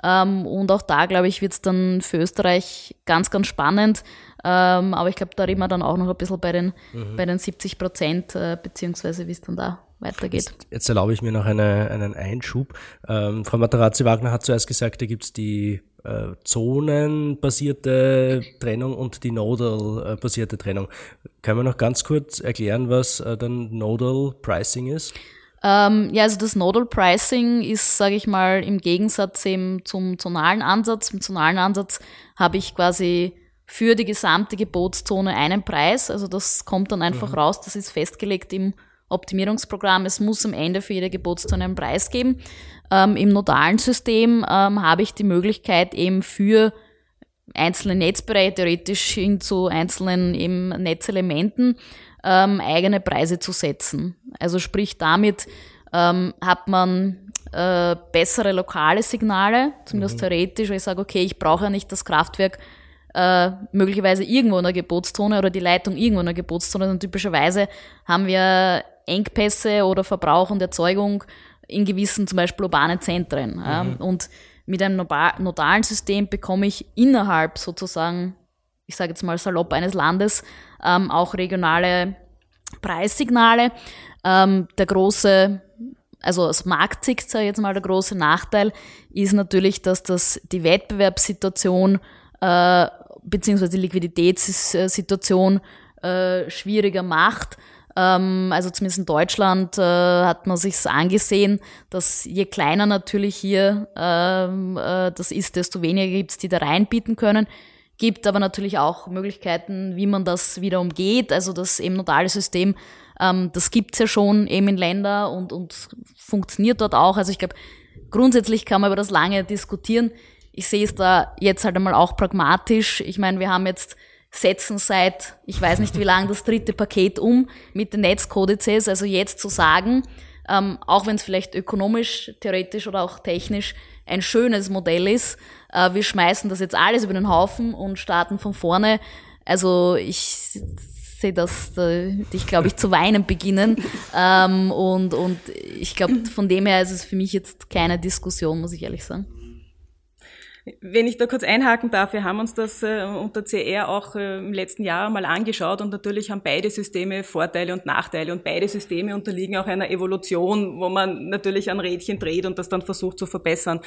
Ähm, und auch da, glaube ich, wird es dann für Österreich ganz, ganz spannend. Ähm, aber ich glaube, da reden wir dann auch noch ein bisschen bei den, mhm. bei den 70 Prozent, äh, beziehungsweise wie es dann da weitergeht. Jetzt, jetzt, erlaube ich mir noch eine, einen Einschub. Ähm, Frau Materazzi-Wagner hat zuerst gesagt, da gibt es die äh, zonenbasierte Trennung und die Nodal-basierte Trennung. Können wir noch ganz kurz erklären, was äh, dann Nodal Pricing ist? Ähm, ja, also das Nodal Pricing ist, sage ich mal, im Gegensatz eben zum zonalen Ansatz. Im zonalen Ansatz habe ich quasi für die gesamte Gebotszone einen Preis. Also das kommt dann einfach mhm. raus, das ist festgelegt im Optimierungsprogramm. Es muss am Ende für jede Gebotszone einen Preis geben. Ähm, Im nodalen System ähm, habe ich die Möglichkeit eben für einzelne Netzbereiche, theoretisch hin zu einzelnen eben Netzelementen, ähm, eigene Preise zu setzen. Also sprich, damit ähm, hat man äh, bessere lokale Signale, zumindest mhm. theoretisch, weil ich sage, okay, ich brauche ja nicht das Kraftwerk äh, möglicherweise irgendwo in der Gebotszone oder die Leitung irgendwo in der Gebotszone. Und typischerweise haben wir Engpässe oder Verbrauch und Erzeugung in gewissen zum Beispiel urbanen Zentren. Mhm. Und mit einem nodalen System bekomme ich innerhalb sozusagen, ich sage jetzt mal salopp eines Landes, ähm, auch regionale Preissignale. Ähm, der große, also aus Marktsicht, sage ich jetzt mal, der große Nachteil ist natürlich, dass das die Wettbewerbssituation äh, beziehungsweise die Liquiditätssituation äh, schwieriger macht. Ähm, also zumindest in Deutschland äh, hat man sich angesehen, dass je kleiner natürlich hier ähm, äh, das ist, desto weniger gibt es, die da reinbieten können. Gibt aber natürlich auch Möglichkeiten, wie man das wieder umgeht. Also das eben notale System, ähm, das gibt's ja schon eben in Ländern und, und funktioniert dort auch. Also ich glaube, grundsätzlich kann man über das lange diskutieren. Ich sehe es da jetzt halt einmal auch pragmatisch. Ich meine, wir haben jetzt setzen seit, ich weiß nicht wie lange, das dritte Paket um mit den Netzkodizes. Also jetzt zu sagen, ähm, auch wenn es vielleicht ökonomisch, theoretisch oder auch technisch ein schönes Modell ist, äh, wir schmeißen das jetzt alles über den Haufen und starten von vorne. Also ich sehe das, äh, ich glaube ich zu weinen beginnen. [laughs] Ähm, und, und ich glaube, von dem her ist es für mich jetzt keine Diskussion, muss ich ehrlich sagen. Wenn ich da kurz einhaken darf, wir haben uns das äh, unter CR auch äh, im letzten Jahr mal angeschaut und natürlich haben beide Systeme Vorteile und Nachteile und beide Systeme unterliegen auch einer Evolution, wo man natürlich ein Rädchen dreht und das dann versucht zu verbessern.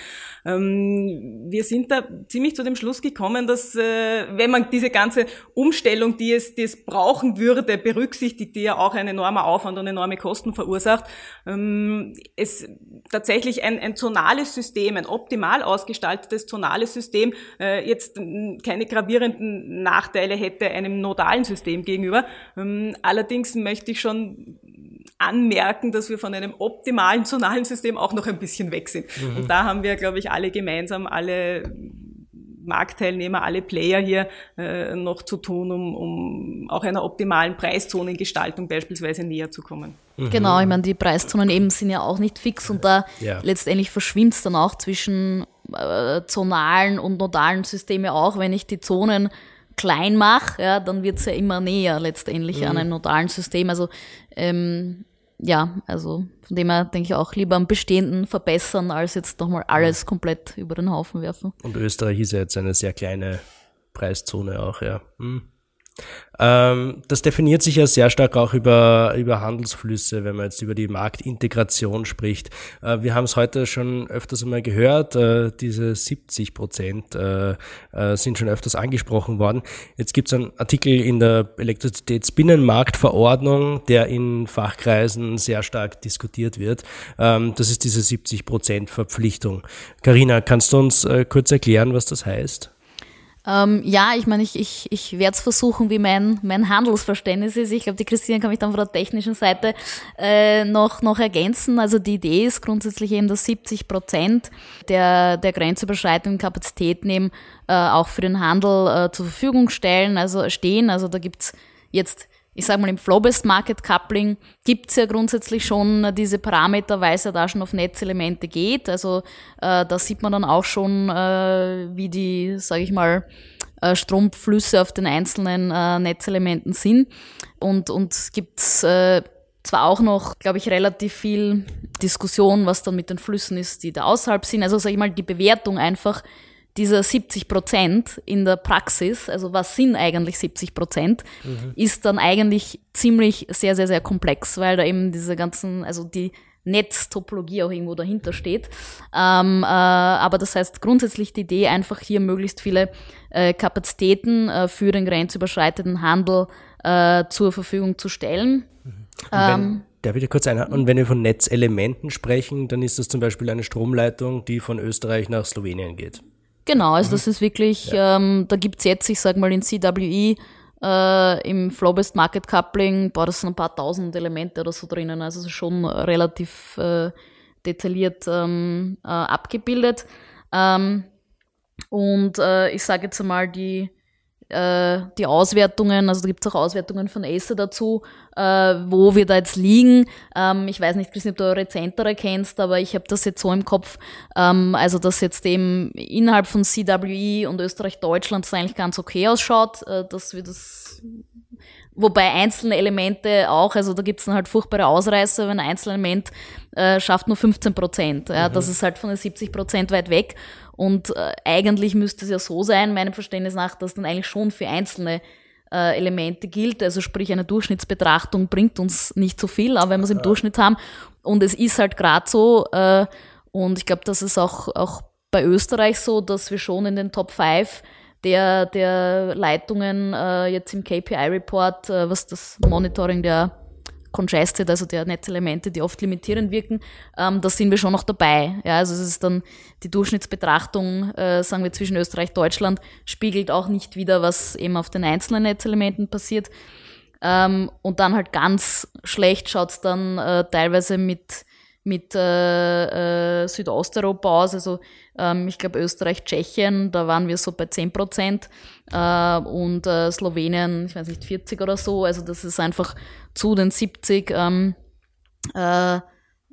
Ähm, wir sind da ziemlich zu dem Schluss gekommen, dass äh, wenn man diese ganze Umstellung, die es, die es brauchen würde, berücksichtigt, die ja auch ein enormer Aufwand und enorme Kosten verursacht, ähm, es tatsächlich ein, ein zonales System, ein optimal ausgestaltetes zonales zonales System äh, jetzt keine gravierenden Nachteile hätte einem nodalen System gegenüber. Ähm, allerdings möchte ich schon anmerken, dass wir von einem optimalen zonalen System auch noch ein bisschen weg sind. Mhm. Und da haben wir, glaube ich, alle gemeinsam, alle Marktteilnehmer, alle Player hier äh, noch zu tun, um, um auch einer optimalen Preiszonengestaltung beispielsweise näher zu kommen. Mhm. Genau, ich meine, die Preiszonen eben sind ja auch nicht fix und da ja. letztendlich verschwimmt es dann auch zwischen äh, zonalen und nodalen Systeme auch, wenn ich die Zonen klein mache, ja, dann wird es ja immer näher letztendlich mhm. an einem nodalen System. Also ähm, ja, also von dem her denke ich auch lieber am Bestehenden verbessern, als jetzt nochmal alles komplett über den Haufen werfen. Und Österreich ist ja jetzt eine sehr kleine Preiszone auch, ja. Hm. Ähm, das definiert sich ja sehr stark auch über, über Handelsflüsse, wenn man jetzt über die Marktintegration spricht. Äh, wir haben es heute schon öfters einmal gehört, äh, diese 70 Prozent äh, sind schon öfters angesprochen worden. Jetzt gibt es einen Artikel in der Elektrizitätsbinnenmarktverordnung, der in Fachkreisen sehr stark diskutiert wird. Ähm, das ist diese 70 Prozent Verpflichtung. Karina, kannst du uns kurz erklären, was das heißt? Ähm, ja, ich meine, ich, ich, ich werde es versuchen, wie mein, mein Handelsverständnis ist. Ich glaube, die Christine kann mich dann von der technischen Seite äh, noch, noch ergänzen. Also die Idee ist grundsätzlich eben, dass 70 Prozent der, der grenzüberschreitenden Kapazitäten eben äh, auch für den Handel äh, zur Verfügung stellen, also stehen. Also da gibt's jetzt ich sage mal, im Flow-Based Market Coupling gibt's ja grundsätzlich schon diese Parameter, weil es ja da schon auf Netzelemente geht. Also äh, da sieht man dann auch schon, äh, wie die, sage ich mal, äh, Stromflüsse auf den einzelnen äh, Netzelementen sind. Und, und gibt's äh, zwar auch noch, glaube ich, relativ viel Diskussion, was dann mit den Flüssen ist, die da außerhalb sind. Also sage ich mal, die Bewertung einfach dieser 70 Prozent in der Praxis, also was sind eigentlich 70 Prozent, mhm. ist dann eigentlich ziemlich sehr, sehr, sehr komplex, weil da eben diese ganzen, also die Netztopologie auch irgendwo dahinter steht. Ähm, äh, aber das heißt grundsätzlich die Idee, einfach hier möglichst viele äh, Kapazitäten äh, für den grenzüberschreitenden Handel äh, zur Verfügung zu stellen. Mhm. Ähm, Darf ich kurz einhaken? Und wenn wir von Netzelementen sprechen, dann ist das zum Beispiel eine Stromleitung, die von Österreich nach Slowenien geht. Genau, also mhm. das ist wirklich, ja. ähm, da gibt's jetzt, ich sag mal, in CWE äh, im Flow-Based Market Coupling, boah, das sind ein paar tausend Elemente oder so drinnen, also schon relativ äh, detailliert ähm, äh, abgebildet. Ähm, und äh, ich sage jetzt einmal, die äh, die Auswertungen, also da gibt es auch Auswertungen von Acer dazu, äh, wo wir da jetzt liegen. Ähm, ich weiß nicht, Christian, ob du eure Zentere kennst, aber ich habe das jetzt so im Kopf, ähm, also dass jetzt eben innerhalb von CWE und Österreich-Deutschland es eigentlich ganz okay ausschaut, äh, dass wir das Wobei einzelne Elemente auch, also da gibt's dann halt furchtbare Ausreißer, wenn ein Einzelelement äh, schafft nur 15 Prozent. Ja, mhm. Das ist halt von den 70 Prozent weit weg. Und äh, eigentlich müsste es ja so sein, meinem Verständnis nach, dass dann eigentlich schon für einzelne äh, Elemente gilt. Also sprich, eine Durchschnittsbetrachtung bringt uns nicht so viel, aber wenn wir es im ja. Durchschnitt haben. Und es ist halt gerade so, äh, und ich glaube, das ist auch, auch bei Österreich so, dass wir schon in den Top 5 der, der Leitungen äh, jetzt im KPI-Report, äh, was das Monitoring der Congested, also der Netzelemente, die oft limitierend wirken, ähm, da sind wir schon noch dabei. Ja, also es ist dann die Durchschnittsbetrachtung, äh, sagen wir zwischen Österreich und Deutschland, spiegelt auch nicht wieder, was eben auf den einzelnen Netzelementen passiert. Ähm, und dann halt ganz schlecht schaut's dann äh, teilweise mit mit äh, äh, Südosteuropa aus. Also ähm, ich glaube Österreich, Tschechien, da waren wir so bei 10 Prozent äh, und äh, Slowenien, ich weiß nicht, 40 oder so. Also das ist einfach zu den 70 ähm, äh,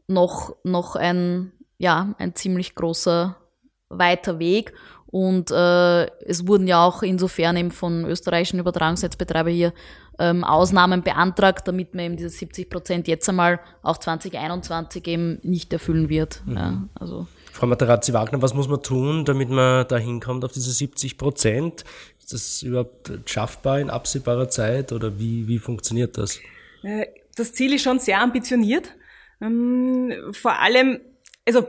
noch, noch ein, ja, ein ziemlich großer weiter Weg. Und äh, es wurden ja auch insofern eben von österreichischen Übertragungsnetzbetreiber hier ähm, Ausnahmen beantragt, damit man eben diese 70 Prozent jetzt einmal auch 2021 eben nicht erfüllen wird. Mhm. Ja, also. Frau Materazzi-Wagner, was muss man tun, damit man da hinkommt auf diese 70 Prozent? Ist das überhaupt schaffbar in absehbarer Zeit oder wie, wie funktioniert das? Äh, das Ziel ist schon sehr ambitioniert. Ähm, vor allem also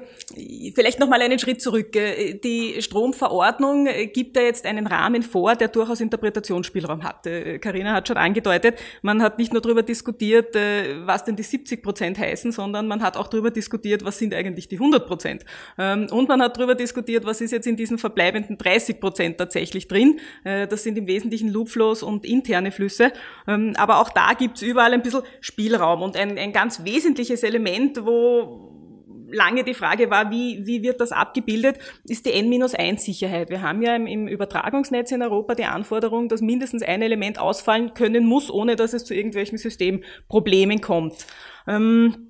vielleicht noch mal einen Schritt zurück. Die Stromverordnung gibt da jetzt einen Rahmen vor, der durchaus Interpretationsspielraum hat. Karina hat schon angedeutet, man hat nicht nur darüber diskutiert, was denn die 70 Prozent heißen, sondern man hat auch darüber diskutiert, was sind eigentlich die 100 Prozent. Ähm, und man hat darüber diskutiert, was ist jetzt in diesen verbleibenden 30 Prozent tatsächlich drin. Äh, das sind im Wesentlichen Loopflows und interne Flüsse. Ähm, aber auch da gibt's überall ein bisschen Spielraum und ein, ein ganz wesentliches Element, wo lange die Frage war, wie, wie wird das abgebildet, ist die N-1-Sicherheit. Wir haben ja im, im, Übertragungsnetz in Europa die Anforderung, dass mindestens ein Element ausfallen können muss, ohne dass es zu irgendwelchen Systemproblemen kommt. Ähm,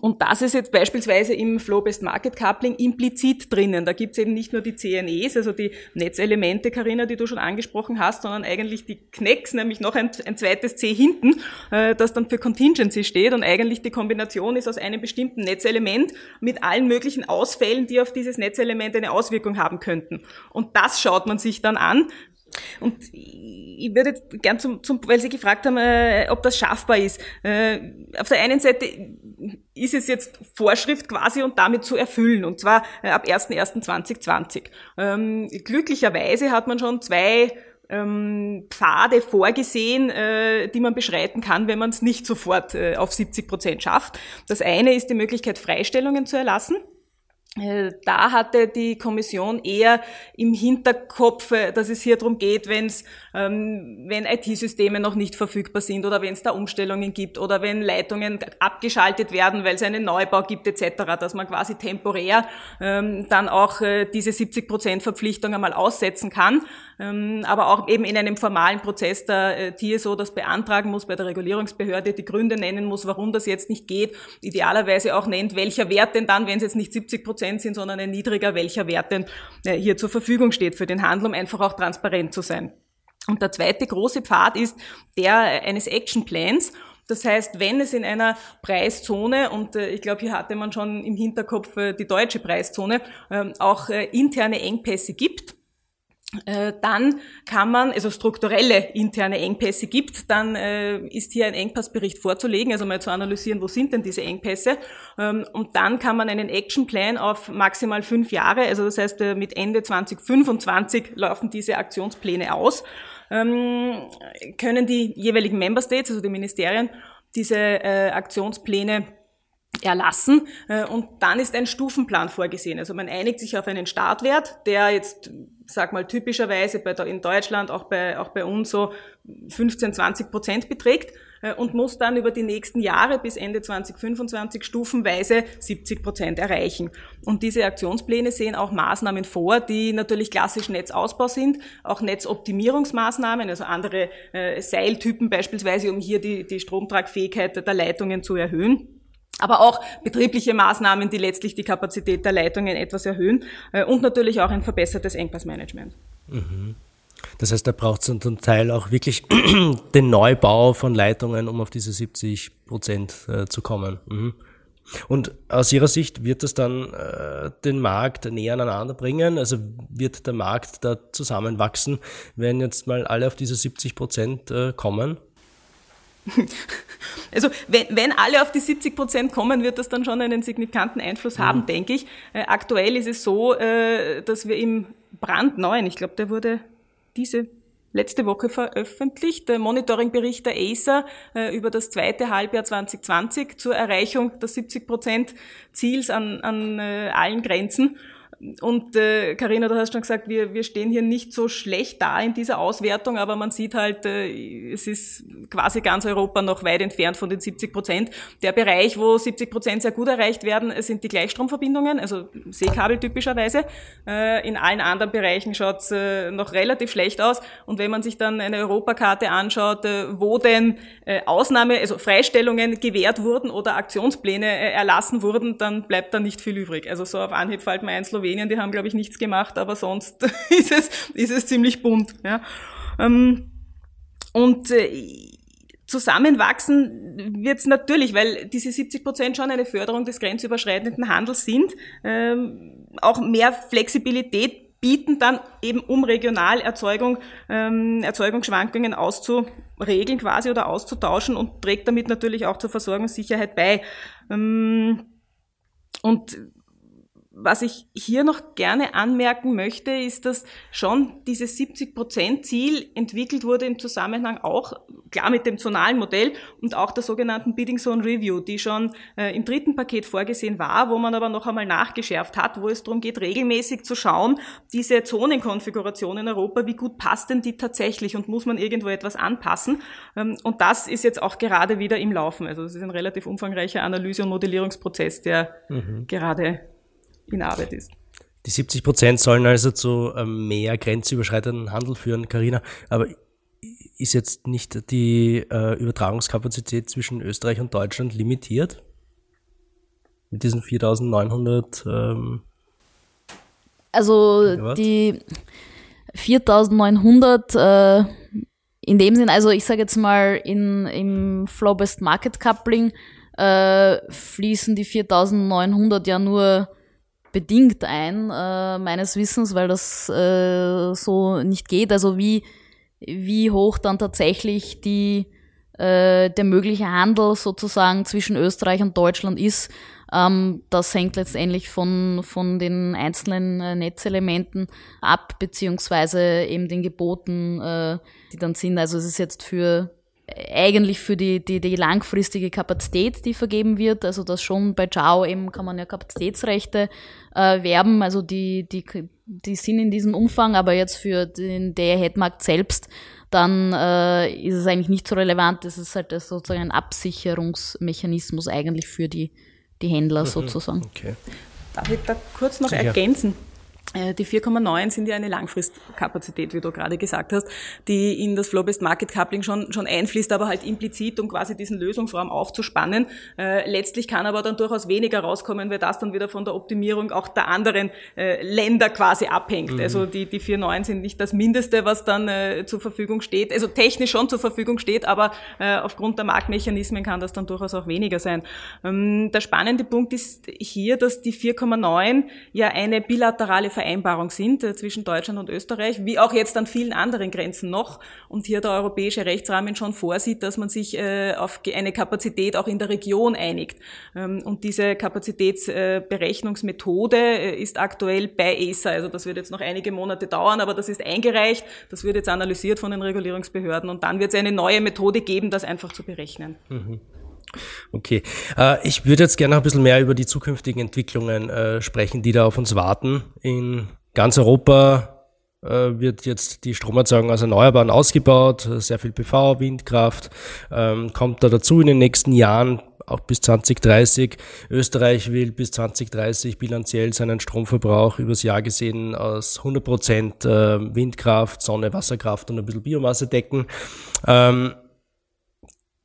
Und das ist jetzt beispielsweise im Flow-Based Market Coupling implizit drinnen. Da gibt's eben nicht nur die CNEs, also die Netzelemente, Karina, die du schon angesprochen hast, sondern eigentlich die Knecks, nämlich noch ein, ein zweites C hinten, äh, das dann für Contingency steht. Und eigentlich die Kombination ist aus einem bestimmten Netzelement mit allen möglichen Ausfällen, die auf dieses Netzelement eine Auswirkung haben könnten. Und das schaut man sich dann an. Und ich würde gern zum, zum weil Sie gefragt haben, äh, ob das schaffbar ist. Äh, auf der einen Seite ist es jetzt Vorschrift quasi und damit zu erfüllen, und zwar äh, ab 1.1.2020. Ähm, glücklicherweise hat man schon zwei ähm, Pfade vorgesehen, äh, die man beschreiten kann, wenn man es nicht sofort äh, auf 70 Prozent schafft. Das eine ist die Möglichkeit, Freistellungen zu erlassen. Äh, da hatte die Kommission eher im Hinterkopf, dass es hier darum geht, wenn's, ähm, wenn IT-Systeme noch nicht verfügbar sind oder wenn es da Umstellungen gibt oder wenn Leitungen abgeschaltet werden, weil es einen Neubau gibt etc., dass man quasi temporär ähm, dann auch äh, diese 70 Prozent Verpflichtung einmal aussetzen kann, ähm, aber auch eben in einem formalen Prozess der äh, TSO das beantragen muss bei der Regulierungsbehörde, die Gründe nennen muss, warum das jetzt nicht geht, idealerweise auch nennt, welcher Wert denn dann, wenn es jetzt nicht 70 Prozent sind, sondern ein niedriger, welcher Wert denn äh, hier zur Verfügung steht für den Handel, um einfach auch transparent zu sein. Und der zweite große Pfad ist der eines Action Plans. Das heißt, wenn es in einer Preiszone, und äh, ich glaube, hier hatte man schon im Hinterkopf äh, die deutsche Preiszone, ähm, auch interne Engpässe gibt, äh, dann kann man, also strukturelle interne Engpässe gibt, dann äh, ist hier ein Engpassbericht vorzulegen, also mal zu analysieren, wo sind denn diese Engpässe. Ähm, und dann kann man einen Actionplan auf maximal fünf Jahre, also das heißt äh, mit Ende 2025 laufen diese Aktionspläne aus, können die jeweiligen Member States, also die Ministerien, diese Aktionspläne erlassen äh, und dann ist ein Stufenplan vorgesehen. Also man einigt sich auf einen Startwert, der jetzt, sag mal, typischerweise bei in Deutschland, auch bei, auch bei uns so 15, 20 Prozent beträgt äh, und muss dann über die nächsten Jahre bis Ende 2025 stufenweise 70 Prozent erreichen. Und diese Aktionspläne sehen auch Maßnahmen vor, die natürlich klassisch Netzausbau sind, auch Netzoptimierungsmaßnahmen, also andere äh, Seiltypen beispielsweise, um hier die, die Stromtragfähigkeit der Leitungen zu erhöhen aber auch betriebliche Maßnahmen, die letztlich die Kapazität der Leitungen etwas erhöhen äh, und natürlich auch ein verbessertes Engpassmanagement. Mhm. Das heißt, da braucht es zum Teil auch wirklich [clears throat] den Neubau von Leitungen, um auf diese 70 Prozent äh, zu kommen. Mhm. Und aus Ihrer Sicht wird das dann äh, den Markt näher aneinander bringen? Also wird der Markt da zusammenwachsen, wenn jetzt mal alle auf diese 70 Prozent äh, kommen? [laughs] Also wenn, wenn alle auf die 70 Prozent kommen, wird das dann schon einen signifikanten Einfluss haben, mhm. denke ich. Äh, aktuell ist es so, äh, dass wir im brandneuen, ich glaube, der wurde diese letzte Woche veröffentlicht, der Monitoringbericht der ACER äh, über das zweite Halbjahr 2020 zur Erreichung des 70 Prozent Ziels an, an äh, allen Grenzen. Und Karina, äh, du hast schon gesagt, wir, wir stehen hier nicht so schlecht da in dieser Auswertung, aber man sieht halt, äh, es ist quasi ganz Europa noch weit entfernt von den 70 Prozent. Der Bereich, wo 70 Prozent sehr gut erreicht werden, sind die Gleichstromverbindungen, also Seekabel typischerweise. Äh, in allen anderen Bereichen schaut es äh, noch relativ schlecht aus. Und wenn man sich dann eine Europakarte anschaut, äh, wo denn äh, Ausnahme, also Freistellungen gewährt wurden oder Aktionspläne erlassen wurden, dann bleibt da nicht viel übrig. Also so auf Anhieb fällt mir ein Slowenien Slowenien, die haben, glaube ich, nichts gemacht, aber sonst [laughs] ist es, ist es ziemlich bunt. Ja. Ähm, und äh, zusammenwachsen wird es natürlich, weil diese 70 Prozent schon eine Förderung des grenzüberschreitenden Handels sind, ähm, auch mehr Flexibilität bieten dann eben um regional ähm, Erzeugungsschwankungen auszuregeln quasi oder auszutauschen und trägt damit natürlich auch zur Versorgungssicherheit bei. Ähm, und was ich hier noch gerne anmerken möchte, ist, dass schon dieses 70-Prozent-Ziel entwickelt wurde im Zusammenhang auch, klar mit dem zonalen Modell und auch der sogenannten Bidding Zone Review, die schon äh, im dritten Paket vorgesehen war, wo man aber noch einmal nachgeschärft hat, wo es darum geht, regelmäßig zu schauen, diese Zonenkonfiguration in Europa, wie gut passt denn die tatsächlich und muss man irgendwo etwas anpassen? Ähm, und das ist jetzt auch gerade wieder im Laufen. Also es ist ein relativ umfangreicher Analyse- und Modellierungsprozess, der mhm. gerade in Arbeit ist. Die 70 Prozent sollen also zu mehr grenzüberschreitenden Handel führen, Karina. Aber ist jetzt nicht die äh, Übertragungskapazität zwischen Österreich und Deutschland limitiert? mit diesen 4900? Ähm, also die 4900 äh, in dem Sinn, also ich sage jetzt mal, in, im Flow-Based Market Coupling äh, fließen die 4900 ja nur bedingt ein, äh, meines Wissens, weil das äh, so nicht geht. Also wie, wie hoch dann tatsächlich die, äh, der mögliche Handel sozusagen zwischen Österreich und Deutschland ist, ähm, das hängt letztendlich von, von den einzelnen äh, Netzelementen ab, beziehungsweise eben den Geboten, äh, die dann sind. Also es ist jetzt für eigentlich für die, die, die langfristige Kapazität, die vergeben wird. Also das schon bei JAO eben kann man ja Kapazitätsrechte äh, werben, also die, die, die sind in diesem Umfang, aber jetzt für den Day-Ahead-Markt selbst, dann äh, ist es eigentlich nicht so relevant. Das ist halt sozusagen ein Absicherungsmechanismus eigentlich für die, die Händler mhm. sozusagen. Okay. Darf ich da kurz noch Sicher. ergänzen? Äh, die 4,9 sind ja eine Langfristkapazität, wie du gerade gesagt hast, die in das Flow-Based Market Coupling schon, schon einfließt, aber halt implizit, um quasi diesen Lösungsraum aufzuspannen. Äh, letztlich kann aber dann durchaus weniger rauskommen, weil das dann wieder von der Optimierung auch der anderen äh, Länder quasi abhängt. Mhm. Also die, die 4,9 sind nicht das Mindeste, was dann äh, zur Verfügung steht, also technisch schon zur Verfügung steht, aber aufgrund der Marktmechanismen kann das dann durchaus auch weniger sein. Ähm, der spannende Punkt ist hier, dass die 4,9 ja eine bilaterale Veränderung Vereinbarung sind äh, zwischen Deutschland und Österreich, wie auch jetzt an vielen anderen Grenzen noch. Und hier der europäische Rechtsrahmen schon vorsieht, dass man sich äh, auf eine Kapazität auch in der Region einigt. Ähm, und diese Kapazitätsberechnungsmethode äh, ist aktuell bei ESA. Also das wird jetzt noch einige Monate dauern, aber das ist eingereicht. Das wird jetzt analysiert von den Regulierungsbehörden und dann wird es eine neue Methode geben, das einfach zu berechnen. Mhm. Okay. Äh, ich würde jetzt gerne noch ein bisschen mehr über die zukünftigen Entwicklungen äh, sprechen, die da auf uns warten. In ganz Europa äh, wird jetzt die Stromerzeugung aus Erneuerbaren ausgebaut, sehr viel PV, Windkraft, ähm, kommt da dazu in den nächsten Jahren, auch bis 2030. Österreich will bis 2030 bilanziell seinen Stromverbrauch übers Jahr gesehen aus 100 Prozent Windkraft, Sonne, Wasserkraft und ein bisschen Biomasse decken. Ähm,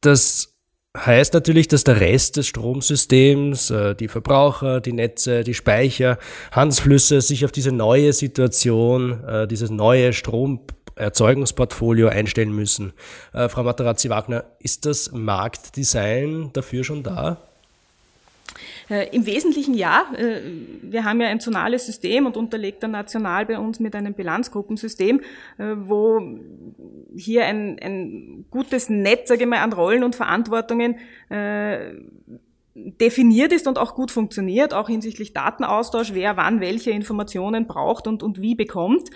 das heißt natürlich, dass der Rest des Stromsystems, äh, die Verbraucher, die Netze, die Speicher, Handelsflüsse sich auf diese neue Situation, äh, dieses neue Stromerzeugungsportfolio einstellen müssen. Äh, Frau Materazzi-Wagner, ist das Marktdesign dafür schon da? Äh, Im Wesentlichen ja. Äh, wir haben ja ein zonales System und unterlegt dann national bei uns mit einem Bilanzgruppensystem, äh, wo hier ein, ein gutes Netz, sage ich mal, an Rollen und Verantwortungen definiert ist und auch gut funktioniert, auch hinsichtlich Datenaustausch, wer wann welche Informationen braucht und, und wie bekommt.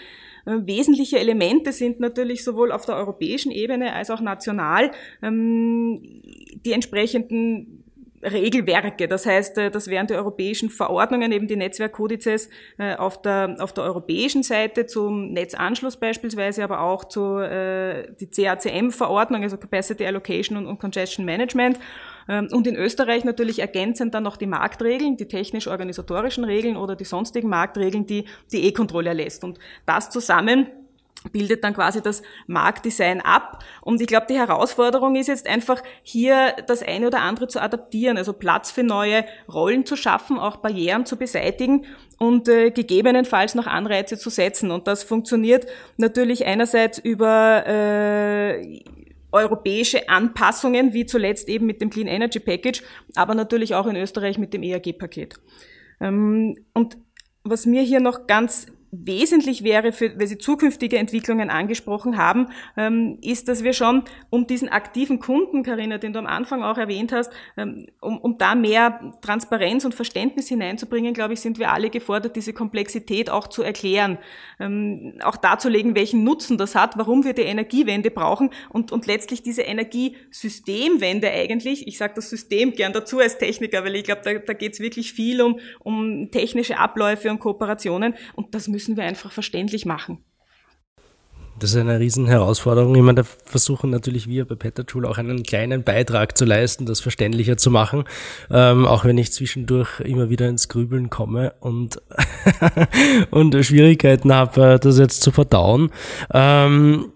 Wesentliche Elemente sind natürlich sowohl auf der europäischen Ebene als auch national ähm, die entsprechenden Regelwerke. Das heißt, äh, das wären die europäischen Verordnungen, eben die Netzwerkkodizes äh, auf der, auf der europäischen Seite zum Netzanschluss beispielsweise, aber auch zu äh, die CACM-Verordnung, also Capacity Allocation und, und Congestion Management. Ähm, und in Österreich natürlich ergänzend dann noch die Marktregeln, die technisch-organisatorischen Regeln oder die sonstigen Marktregeln, die die E-Kontrolle erlässt. Und das zusammen bildet dann quasi das Marktdesign ab. Und ich glaube, die Herausforderung ist jetzt einfach hier das eine oder andere zu adaptieren, also Platz für neue Rollen zu schaffen, auch Barrieren zu beseitigen und äh, gegebenenfalls noch Anreize zu setzen. Und das funktioniert natürlich einerseits über äh, europäische Anpassungen, wie zuletzt eben mit dem Clean Energy Package, aber natürlich auch in Österreich mit dem EAG-Paket. Ähm, und was mir hier noch ganz wesentlich wäre, für, weil Sie zukünftige Entwicklungen angesprochen haben, ähm, ist, dass wir schon um diesen aktiven Kunden, Karina, den du am Anfang auch erwähnt hast, ähm, um, um da mehr Transparenz und Verständnis hineinzubringen, glaube ich, sind wir alle gefordert, diese Komplexität auch zu erklären, ähm, auch darzulegen, welchen Nutzen das hat, warum wir die Energiewende brauchen und, und letztlich diese Energiesystemwende eigentlich, ich sage das System gern dazu als Techniker, weil ich glaube, da, da geht es wirklich viel um, um technische Abläufe und Kooperationen und das müssen müssen wir einfach verständlich machen. Das ist eine riesen Herausforderung. Ich meine, da versuchen natürlich wir bei Petterschule auch einen kleinen Beitrag zu leisten, das verständlicher zu machen. Ähm, auch wenn ich zwischendurch immer wieder ins Grübeln komme und, [laughs] und Schwierigkeiten habe, das jetzt zu verdauen. Ähm,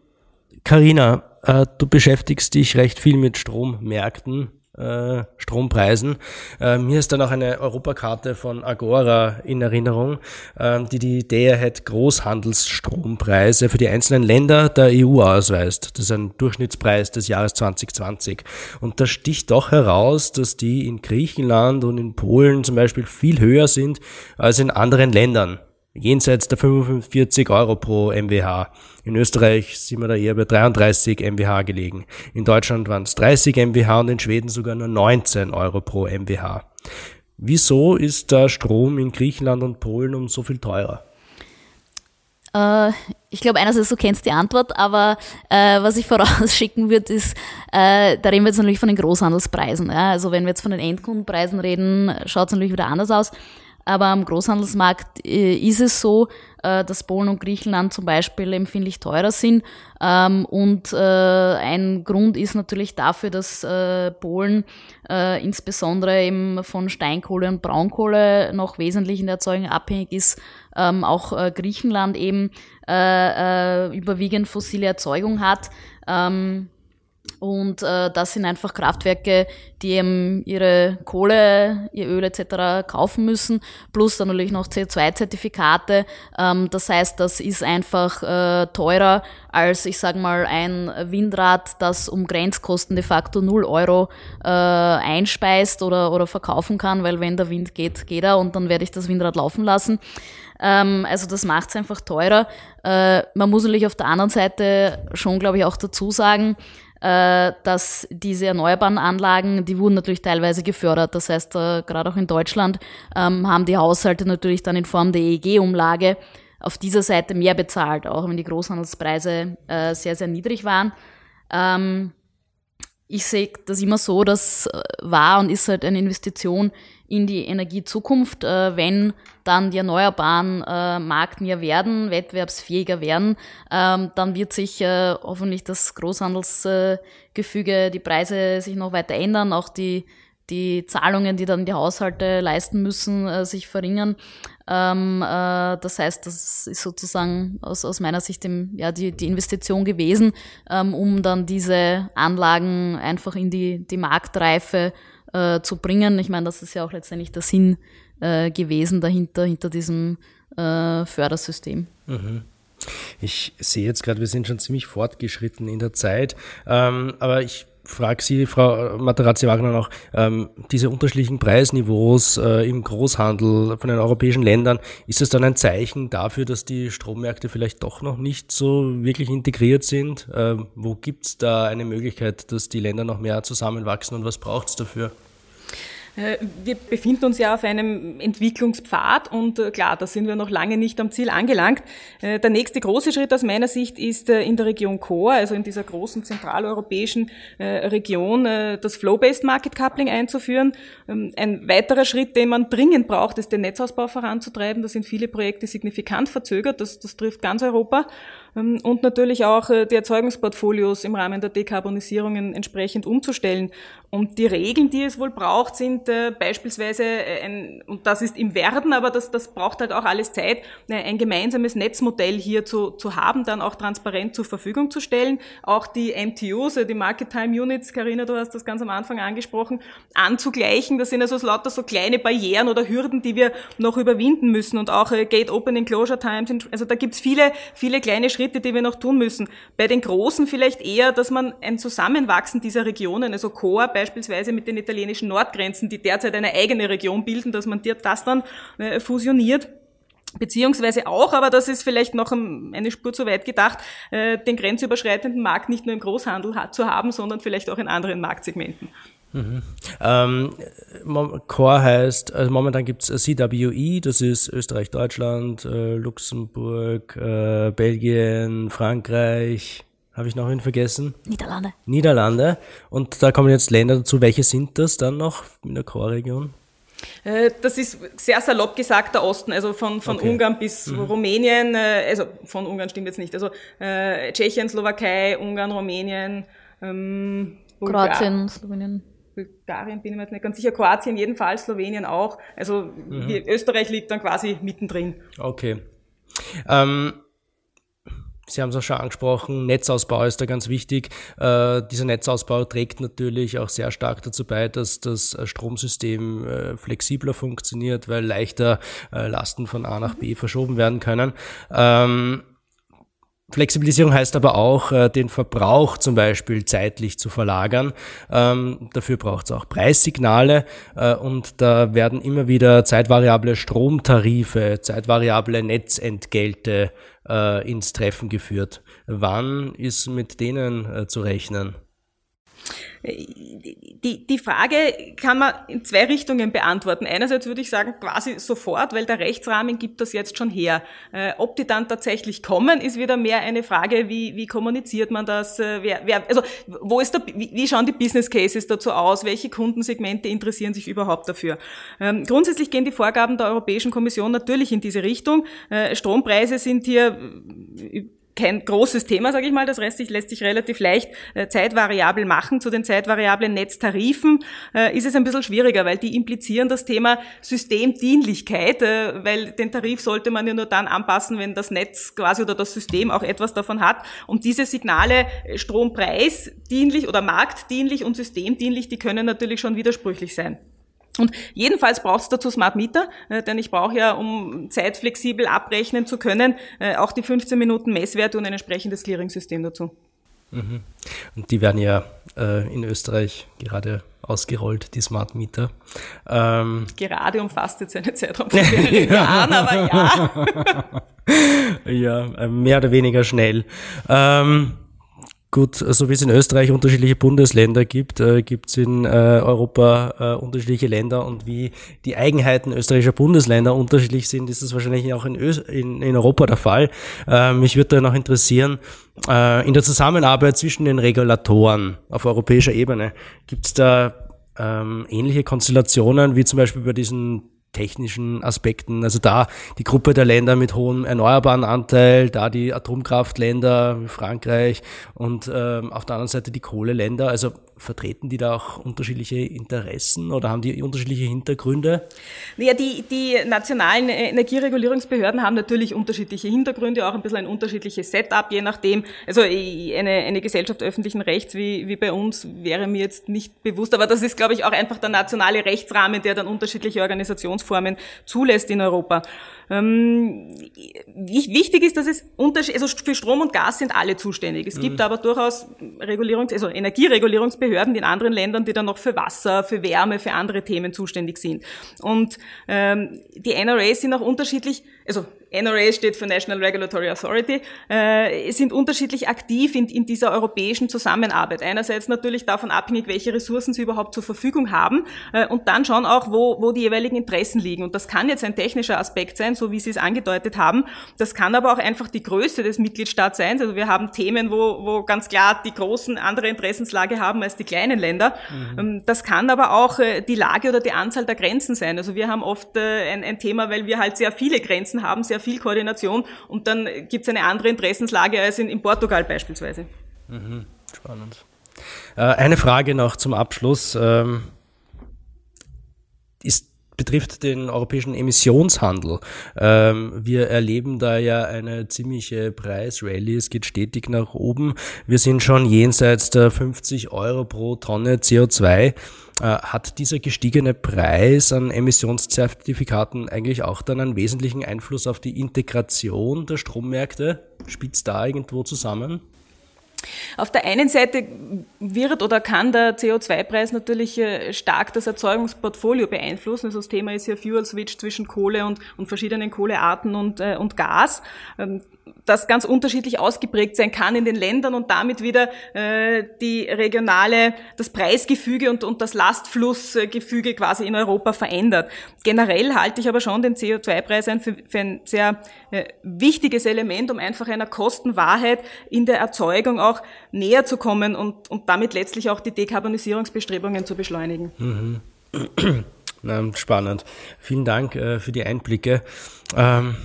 Carina, äh, du beschäftigst dich recht viel mit Strommärkten äh, Strompreisen. Äh, mir ist dann auch eine Europakarte von Agora in Erinnerung, äh, die die Idee hat, Großhandelsstrompreise für die einzelnen Länder der EU ausweist. Das ist ein Durchschnittspreis des Jahres 2020. Und da sticht doch heraus, dass die in Griechenland und in Polen zum Beispiel viel höher sind als in anderen Ländern jenseits der 45 Euro pro MWH. In Österreich sind wir da eher bei 33 MWH gelegen. In Deutschland waren es 30 MWH und in Schweden sogar nur 19 Euro pro MWH. Wieso ist der Strom in Griechenland und Polen um so viel teurer? Äh, ich glaube, einerseits, du kennst die Antwort, aber äh, was ich vorausschicken würde, ist, äh, da reden wir jetzt natürlich von den Großhandelspreisen. Ja? Also wenn wir jetzt von den Endkundenpreisen reden, schaut es natürlich wieder anders aus. Aber am Großhandelsmarkt äh, ist es so, äh, dass Polen und Griechenland zum Beispiel empfindlich teurer sind. Ähm, und äh, ein Grund ist natürlich dafür, dass Polen insbesondere eben von Steinkohle und Braunkohle noch wesentlich in der Erzeugung abhängig ist. Ähm, auch Griechenland eben überwiegend fossile Erzeugung hat. Ähm, und äh, das sind einfach Kraftwerke, die eben ihre Kohle, ihr Öl etc. kaufen müssen, plus dann natürlich noch CO2-Zertifikate. Ähm, das heißt, das ist einfach äh, teurer als, ich sage mal, ein Windrad, das um Grenzkosten de facto 0 Euro äh, einspeist oder, oder verkaufen kann, weil wenn der Wind geht, geht er und dann werde ich das Windrad laufen lassen. Ähm, also das macht es einfach teurer. Äh, man muss natürlich auf der anderen Seite schon, glaube ich, auch dazu sagen, dass diese erneuerbaren Anlagen, die wurden natürlich teilweise gefördert. Das heißt, äh, gerade auch in Deutschland ähm, haben die Haushalte natürlich dann in Form der EEG-Umlage auf dieser Seite mehr bezahlt, auch wenn die Großhandelspreise äh, sehr, sehr niedrig waren. Ähm, ich sehe das immer so, dass war und ist halt eine Investition in die Energiezukunft, wenn dann die Erneuerbaren äh, marktnäher werden, wettbewerbsfähiger werden, ähm, dann wird sich äh, hoffentlich das Großhandelsgefüge, äh, die Preise sich noch weiter ändern, auch die, die Zahlungen, die dann die Haushalte leisten müssen, äh, sich verringern. Ähm, äh, das heißt, das ist sozusagen aus, aus meiner Sicht im, ja, die, die Investition gewesen, ähm, um dann diese Anlagen einfach in die, die Marktreife äh, zu bringen. Ich meine, das ist ja auch letztendlich der Sinn äh, gewesen dahinter, hinter diesem äh, Fördersystem. Mhm. Ich sehe jetzt gerade, wir sind schon ziemlich fortgeschritten in der Zeit, ähm, aber ich frage Sie, Frau Materazzi-Wagner, noch, ähm, diese unterschiedlichen Preisniveaus äh, im Großhandel von den europäischen Ländern, ist es dann ein Zeichen dafür, dass die Strommärkte vielleicht doch noch nicht so wirklich integriert sind? Ähm, wo gibt es da eine Möglichkeit, dass die Länder noch mehr zusammenwachsen und was braucht es dafür? Äh, wir befinden uns ja auf einem Entwicklungspfad und äh, klar, da sind wir noch lange nicht am Ziel angelangt. Äh, der nächste große Schritt aus meiner Sicht ist in der Region Core, also in dieser großen zentraleuropäischen Region, das Flow-Based Market Coupling einzuführen. Ähm, ein weiterer Schritt, den man dringend braucht, ist den Netzausbau voranzutreiben. Da sind viele Projekte signifikant verzögert. Das, das trifft ganz Europa. Ähm, und natürlich auch die Erzeugungsportfolios im Rahmen der Dekarbonisierung entsprechend umzustellen. Und die Regeln, die es wohl braucht, sind äh, beispielsweise, äh, ein, und das ist im Werden, aber das, das braucht halt auch alles Zeit, äh, ein gemeinsames Netzmodell hier zu, zu haben, dann auch transparent zur Verfügung zu stellen, auch die MTUs, äh, die Market Time Units, Karina, du hast das ganz am Anfang angesprochen, anzugleichen. Das sind also lauter so kleine Barrieren oder Hürden, die wir noch überwinden müssen und auch äh, Gate Opening Closure Times, also da gibt's viele, viele kleine Schritte, die wir noch tun müssen. Bei den Großen vielleicht eher, dass man ein Zusammenwachsen dieser Regionen, also Core, beispielsweise mit den italienischen Nordgrenzen, die derzeit eine eigene Region bilden, dass man das dann äh, fusioniert. Beziehungsweise auch, aber das ist vielleicht noch eine Spur zu weit gedacht, äh, den grenzüberschreitenden Markt nicht nur im Großhandel zu haben, sondern vielleicht auch in anderen Marktsegmenten. Mhm. Ähm, Core heißt, also momentan gibt es CWE, das ist Österreich, Deutschland, äh, Luxemburg, äh, Belgien, Frankreich, habe ich noch einen vergessen? Niederlande. Niederlande. Und da kommen jetzt Länder dazu. Welche sind das dann noch in der Core-Region? Äh, das ist sehr salopp gesagt der Osten, also von, von okay. Ungarn bis mhm. Rumänien, äh, also von Ungarn stimmt jetzt nicht, also äh, Tschechien, Slowakei, Ungarn, Rumänien, ähm, Kroatien, Slowenien. Bulgarien bin ich mir jetzt nicht ganz sicher, Kroatien jedenfalls, Slowenien auch. Also mhm. Österreich liegt dann quasi mittendrin. Okay. Ähm, Sie haben es auch schon angesprochen, Netzausbau ist da ganz wichtig. Äh, dieser Netzausbau trägt natürlich auch sehr stark dazu bei, dass das Stromsystem äh, flexibler funktioniert, weil leichter äh, Lasten von A nach B verschoben werden können. Ähm, Flexibilisierung heißt aber auch, äh, den Verbrauch zum Beispiel zeitlich zu verlagern. Ähm, dafür braucht es auch Preissignale äh, und da werden immer wieder zeitvariable Stromtarife, zeitvariable Netzentgelte äh, ins Treffen geführt. Wann ist mit denen zu rechnen? Die, die Frage kann man in zwei Richtungen beantworten. Einerseits würde ich sagen, quasi sofort, weil der Rechtsrahmen gibt das jetzt schon her. Äh, ob die dann tatsächlich kommen, ist wieder mehr eine Frage, wie, wie kommuniziert man das? Äh, wer, wer, also wo ist der, wie, wie schauen die Business Cases dazu aus? Welche Kundensegmente interessieren sich überhaupt dafür? Ähm, grundsätzlich gehen die Vorgaben der Europäischen Kommission natürlich in diese Richtung. Äh, Strompreise sind hier kein großes Thema, sage ich mal. Das lässt sich, lässt sich relativ leicht äh, zeitvariabel machen. Zu den zeitvariablen Netztarifen äh, ist es ein bisschen schwieriger, weil die implizieren das Thema Systemdienlichkeit, äh, weil den Tarif sollte man ja nur dann anpassen, wenn das Netz quasi oder das System auch etwas davon hat. Und diese Signale Strompreisdienlich oder marktdienlich und systemdienlich, die können natürlich schon widersprüchlich sein. Und jedenfalls braucht es dazu Smart Meter, äh, denn ich brauche ja, um zeitflexibel abrechnen zu können, äh, auch die 15 Minuten Messwerte und ein entsprechendes Clearing-System dazu. Mhm. Und die werden ja äh, in Österreich gerade ausgerollt, die Smart Meter. Ähm, gerade umfasst jetzt eine Zeitraum von mehreren Jahren, aber ja. [laughs] ja, äh, mehr oder weniger schnell. Ähm, Gut, so wie es in Österreich unterschiedliche Bundesländer gibt, äh, gibt es in äh, Europa äh, unterschiedliche Länder und wie die Eigenheiten österreichischer Bundesländer unterschiedlich sind, ist das wahrscheinlich auch in, Ös in, in Europa der Fall. Äh, mich würde da noch interessieren, äh, in der Zusammenarbeit zwischen den Regulatoren auf europäischer Ebene, gibt es da ähm, ähnliche Konstellationen wie zum Beispiel bei diesen technischen Aspekten. Also da die Gruppe der Länder mit hohem erneuerbaren Anteil, da die Atomkraftländer wie Frankreich und ähm, auf der anderen Seite die Kohleländer. Also vertreten die da auch unterschiedliche Interessen oder haben die unterschiedliche Hintergründe? Ja, die, die nationalen Energieregulierungsbehörden haben natürlich unterschiedliche Hintergründe, auch ein bisschen ein unterschiedliches Setup, je nachdem. Also eine, eine Gesellschaft öffentlichen Rechts wie, wie bei uns wäre mir jetzt nicht bewusst, aber das ist, glaube ich, auch einfach der nationale Rechtsrahmen, der dann unterschiedliche Organisationsformen zulässt in Europa. Ähm, wichtig ist, dass es Unterschied, also für Strom und Gas sind alle zuständig. Es gibt mhm. aber durchaus Regulierungs-, also Energieregulierungsbehörden in anderen Ländern, die dann noch für Wasser, für Wärme, für andere Themen zuständig sind. Und ähm, die NRAs sind auch unterschiedlich, also NRA steht für National Regulatory Authority, äh, sind unterschiedlich aktiv in, in dieser europäischen Zusammenarbeit. Einerseits natürlich davon abhängig, welche Ressourcen sie überhaupt zur Verfügung haben äh, und dann schauen auch, wo, wo die jeweiligen Interessen liegen. Und das kann jetzt ein technischer Aspekt sein, so wie Sie es angedeutet haben. Das kann aber auch einfach die Größe des Mitgliedstaats sein. Also wir haben Themen, wo, wo ganz klar die großen andere Interessenslage haben als die kleinen Länder. Mhm. Ähm, das kann aber auch äh, die Lage oder die Anzahl der Grenzen sein. Also wir haben oft äh, ein, ein Thema, weil wir halt sehr viele Grenzen haben, sehr viel Koordination und dann gibt es eine andere Interessenslage als in, in Portugal beispielsweise. Mhm, spannend. Äh, eine Frage noch zum Abschluss. Ähm, ist betrifft den europäischen Emissionshandel. Ähm, wir erleben da ja eine ziemliche Preisrallye. Es geht stetig nach oben. Wir sind schon jenseits der 50 Euro pro Tonne CO2. Äh, hat dieser gestiegene Preis an Emissionszertifikaten eigentlich auch dann einen wesentlichen Einfluss auf die Integration der Strommärkte? Spitzt da irgendwo zusammen? Auf der einen Seite wird oder kann der CO2-Preis natürlich äh, stark das Erzeugungsportfolio beeinflussen. Also das Thema ist ja Fuel Switch zwischen Kohle und, und verschiedenen Kohlearten und, äh, und Gas. Das ganz unterschiedlich ausgeprägt sein kann in den Ländern und damit wieder äh, die regionale, das Preisgefüge und, und das Lastflussgefüge quasi in Europa verändert. Generell halte ich aber schon den CO2-Preis für, für ein sehr äh, wichtiges Element, um einfach einer Kostenwahrheit in der Erzeugung auch näher zu kommen und, und damit letztlich auch die Dekarbonisierungsbestrebungen zu beschleunigen. Mhm. [clears throat] Spannend. Vielen Dank äh, für die Einblicke. Ähm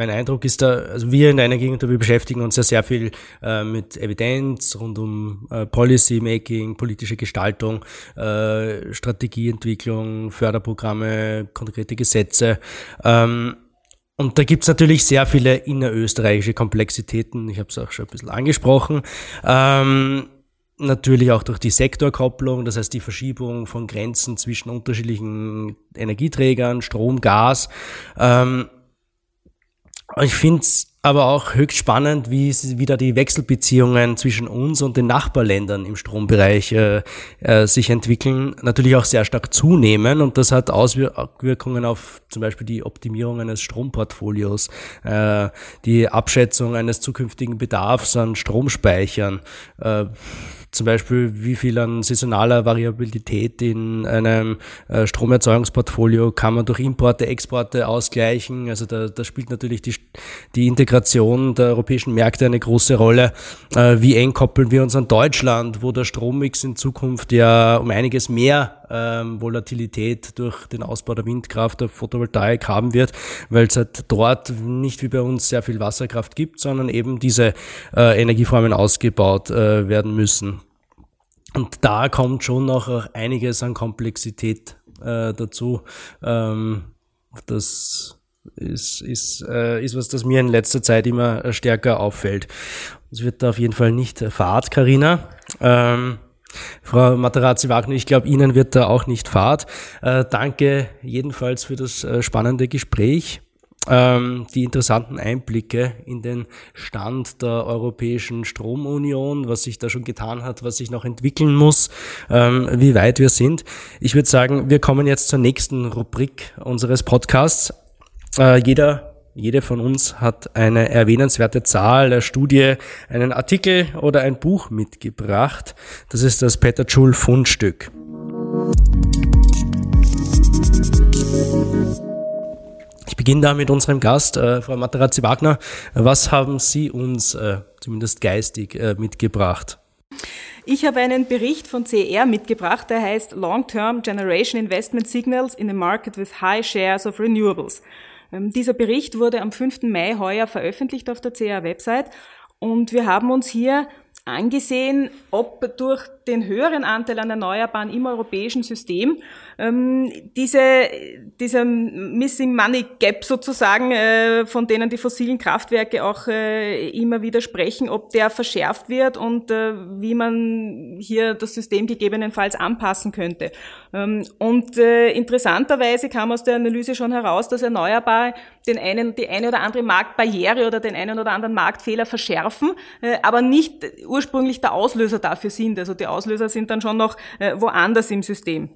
mein Eindruck ist da, also wir in der Energieagentur, wir beschäftigen uns ja sehr viel äh, mit Evidenz rund um äh, Policy Making, politische Gestaltung, äh, Strategieentwicklung, Förderprogramme, konkrete Gesetze. Ähm, und da gibt's natürlich sehr viele innerösterreichische Komplexitäten. Ich habe es auch schon ein bisschen angesprochen. Ähm, natürlich auch durch die Sektorkopplung, das heißt die Verschiebung von Grenzen zwischen unterschiedlichen Energieträgern, Strom, Gas. Ähm, ich finde es aber auch höchst spannend, wie wieder die Wechselbeziehungen zwischen uns und den Nachbarländern im Strombereich äh, äh, sich entwickeln, natürlich auch sehr stark zunehmen und das hat Auswirkungen auf zum Beispiel die Optimierung eines Stromportfolios, äh, die Abschätzung eines zukünftigen Bedarfs an Stromspeichern. Äh, zum Beispiel wie viel an saisonaler Variabilität in einem äh, Stromerzeugungsportfolio kann man durch Importe, Exporte ausgleichen. Also da, da spielt natürlich die, die Integration der europäischen Märkte eine große Rolle. Äh, wie eng koppeln wir uns an Deutschland, wo der Strommix in Zukunft ja um einiges mehr ähm, Volatilität durch den Ausbau der Windkraft, der Photovoltaik haben wird, weil es halt dort nicht wie bei uns sehr viel Wasserkraft gibt, sondern eben diese äh, Energieformen ausgebaut äh, werden müssen. Und da kommt schon noch einiges an Komplexität äh, dazu. Ähm, das ist, ist, äh, ist was, das mir in letzter Zeit immer stärker auffällt. Es wird da auf jeden Fall nicht Fahrt, Karina. Ähm, Frau Materazzi-Wagner, ich glaube, Ihnen wird da auch nicht fad. Äh, danke jedenfalls für das äh, spannende Gespräch, ähm, die interessanten Einblicke in den Stand der Europäischen Stromunion, was sich da schon getan hat, was sich noch entwickeln muss, ähm, wie weit wir sind. Ich würde sagen, wir kommen jetzt zur nächsten Rubrik unseres Podcasts. Äh, jeder jede von uns hat eine erwähnenswerte Zahl der Studie, einen Artikel oder ein Buch mitgebracht. Das ist das Peter Schul Fundstück. Ich beginne da mit unserem Gast, äh, Frau Materazzi-Wagner. Was haben Sie uns äh, zumindest geistig äh, mitgebracht? Ich habe einen Bericht von CER mitgebracht, der heißt Long-Term Generation Investment Signals in a Market with High Shares of Renewables. Ähm, dieser Bericht wurde am 5. Mai heuer veröffentlicht auf der CA-Website und wir haben uns hier angesehen, ob durch den höheren Anteil an Erneuerbaren im europäischen System ähm, diese, dieser Missing Money Gap sozusagen, äh, von denen die fossilen Kraftwerke auch äh, immer wieder sprechen, ob der verschärft wird und äh, wie man hier das System gegebenenfalls anpassen könnte. Ähm, und äh, interessanterweise kam aus der Analyse schon heraus, dass Erneuerbare den einen, die eine oder andere Marktbarriere oder den einen oder anderen Marktfehler verschärfen, äh, aber nicht ursprünglich der Auslöser dafür sind. Also die Auslöser sind dann schon noch äh, woanders im System.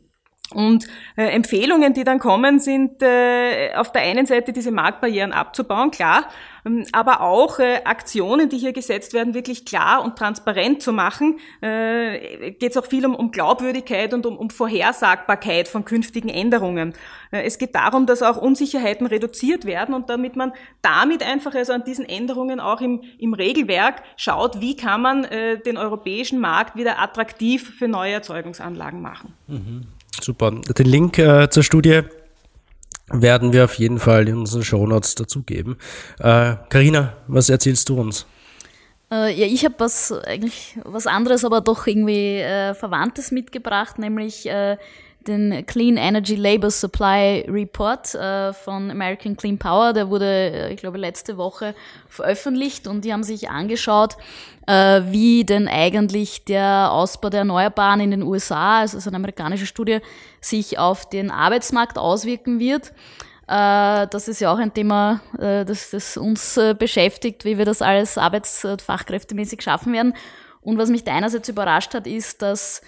Und äh, Empfehlungen, die dann kommen, sind äh, auf der einen Seite diese Marktbarrieren abzubauen, klar, ähm, aber auch äh, Aktionen, die hier gesetzt werden, wirklich klar und transparent zu machen. Äh, Geht es auch viel um, um Glaubwürdigkeit und um, um Vorhersagbarkeit von künftigen Änderungen. Äh, es geht darum, dass auch Unsicherheiten reduziert werden und damit man damit einfach also an diesen Änderungen auch im, im Regelwerk schaut, wie kann man äh, den europäischen Markt wieder attraktiv für neue Erzeugungsanlagen machen. Mhm. Super. Den Link äh, zur Studie werden wir auf jeden Fall in unseren Shownotes dazugeben. Karina, äh, was erzählst du uns? Äh, ja, ich habe was eigentlich was anderes, aber doch irgendwie äh, Verwandtes mitgebracht, nämlich äh, den Clean Energy Labor Supply Report äh, von American Clean Power. Der wurde, äh, ich glaube, letzte Woche veröffentlicht und die haben sich angeschaut, äh, wie denn eigentlich der Ausbau der Erneuerbaren in den USA, also ist eine amerikanische Studie, sich auf den Arbeitsmarkt auswirken wird. Äh, das ist ja auch ein Thema, äh, das, das uns äh, beschäftigt, wie wir das alles arbeits- und fachkräftemäßig schaffen werden. Und was mich da einerseits überrascht hat, ist, dass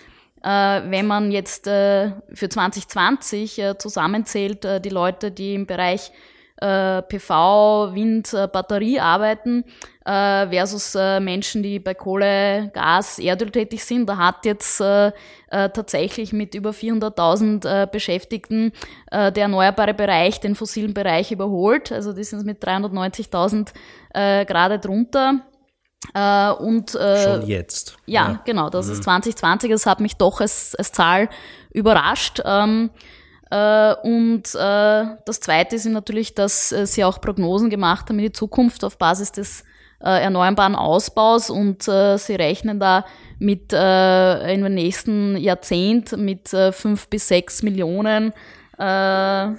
äh, wenn man jetzt äh, für 2020 äh, zusammenzählt, äh, die Leute, die im Bereich äh, PV, Wind, äh, Batterie arbeiten, äh, versus äh, Menschen, die bei Kohle, Gas, Erdöl tätig sind. Da hat jetzt äh, äh, tatsächlich mit über 400.000 äh, Beschäftigten äh, der erneuerbare Bereich den fossilen Bereich überholt. Also die sind mit 390.000 äh, gerade drunter. Äh, und, äh, Schon jetzt. Ja, ja. genau, das mhm. ist 2020. Das hat mich doch als, als Zahl überrascht. Ähm, äh, und äh, das Zweite ist natürlich, dass äh, sie auch Prognosen gemacht haben in die Zukunft auf Basis des äh, erneuerbaren Ausbaus und äh, sie rechnen da mit äh, in den nächsten Jahrzehnt mit äh, fünf bis sechs Millionen äh,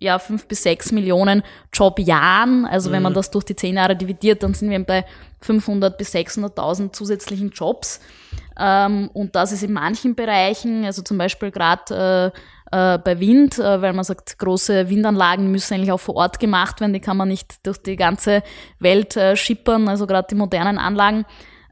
ja, fünf bis sechs Millionen Jobjahren. Also mhm. wenn man mhm. das durch die zehn Jahre dividiert, dann sind wir bei 500 bis 600.000 zusätzlichen Jobs. Ähm, und das ist in manchen Bereichen, also zum Beispiel gerade äh, äh, bei Wind, äh, weil man sagt, große Windanlagen müssen eigentlich auch vor Ort gemacht werden, die kann man nicht durch die ganze Welt äh, schippern, also gerade die modernen Anlagen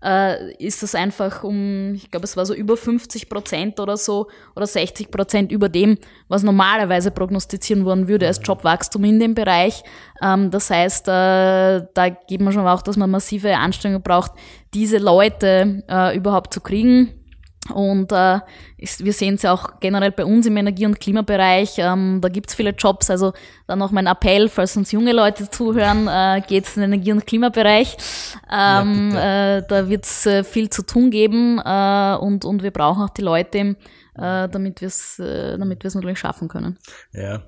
äh, ist das einfach um, ich glaube, es war so über 50 Prozent oder so oder 60 Prozent über dem, was normalerweise prognostizieren worden würde als Jobwachstum in dem Bereich. Ähm, das heißt, äh, da geht man schon auch, dass man massive Anstrengungen braucht, diese Leute äh, überhaupt zu kriegen. Und äh, ist, wir sehen es ja auch generell bei uns im Energie- und Klimabereich. Ähm, da gibt's viele Jobs. Also dann noch mein Appell, falls uns junge Leute zuhören, äh, geht's in den Energie- und Klimabereich. Ähm, ja, äh, da wird's äh, viel zu tun geben äh, und, und wir brauchen auch die Leute, äh, damit wir es äh, damit wir's natürlich schaffen können. Ja,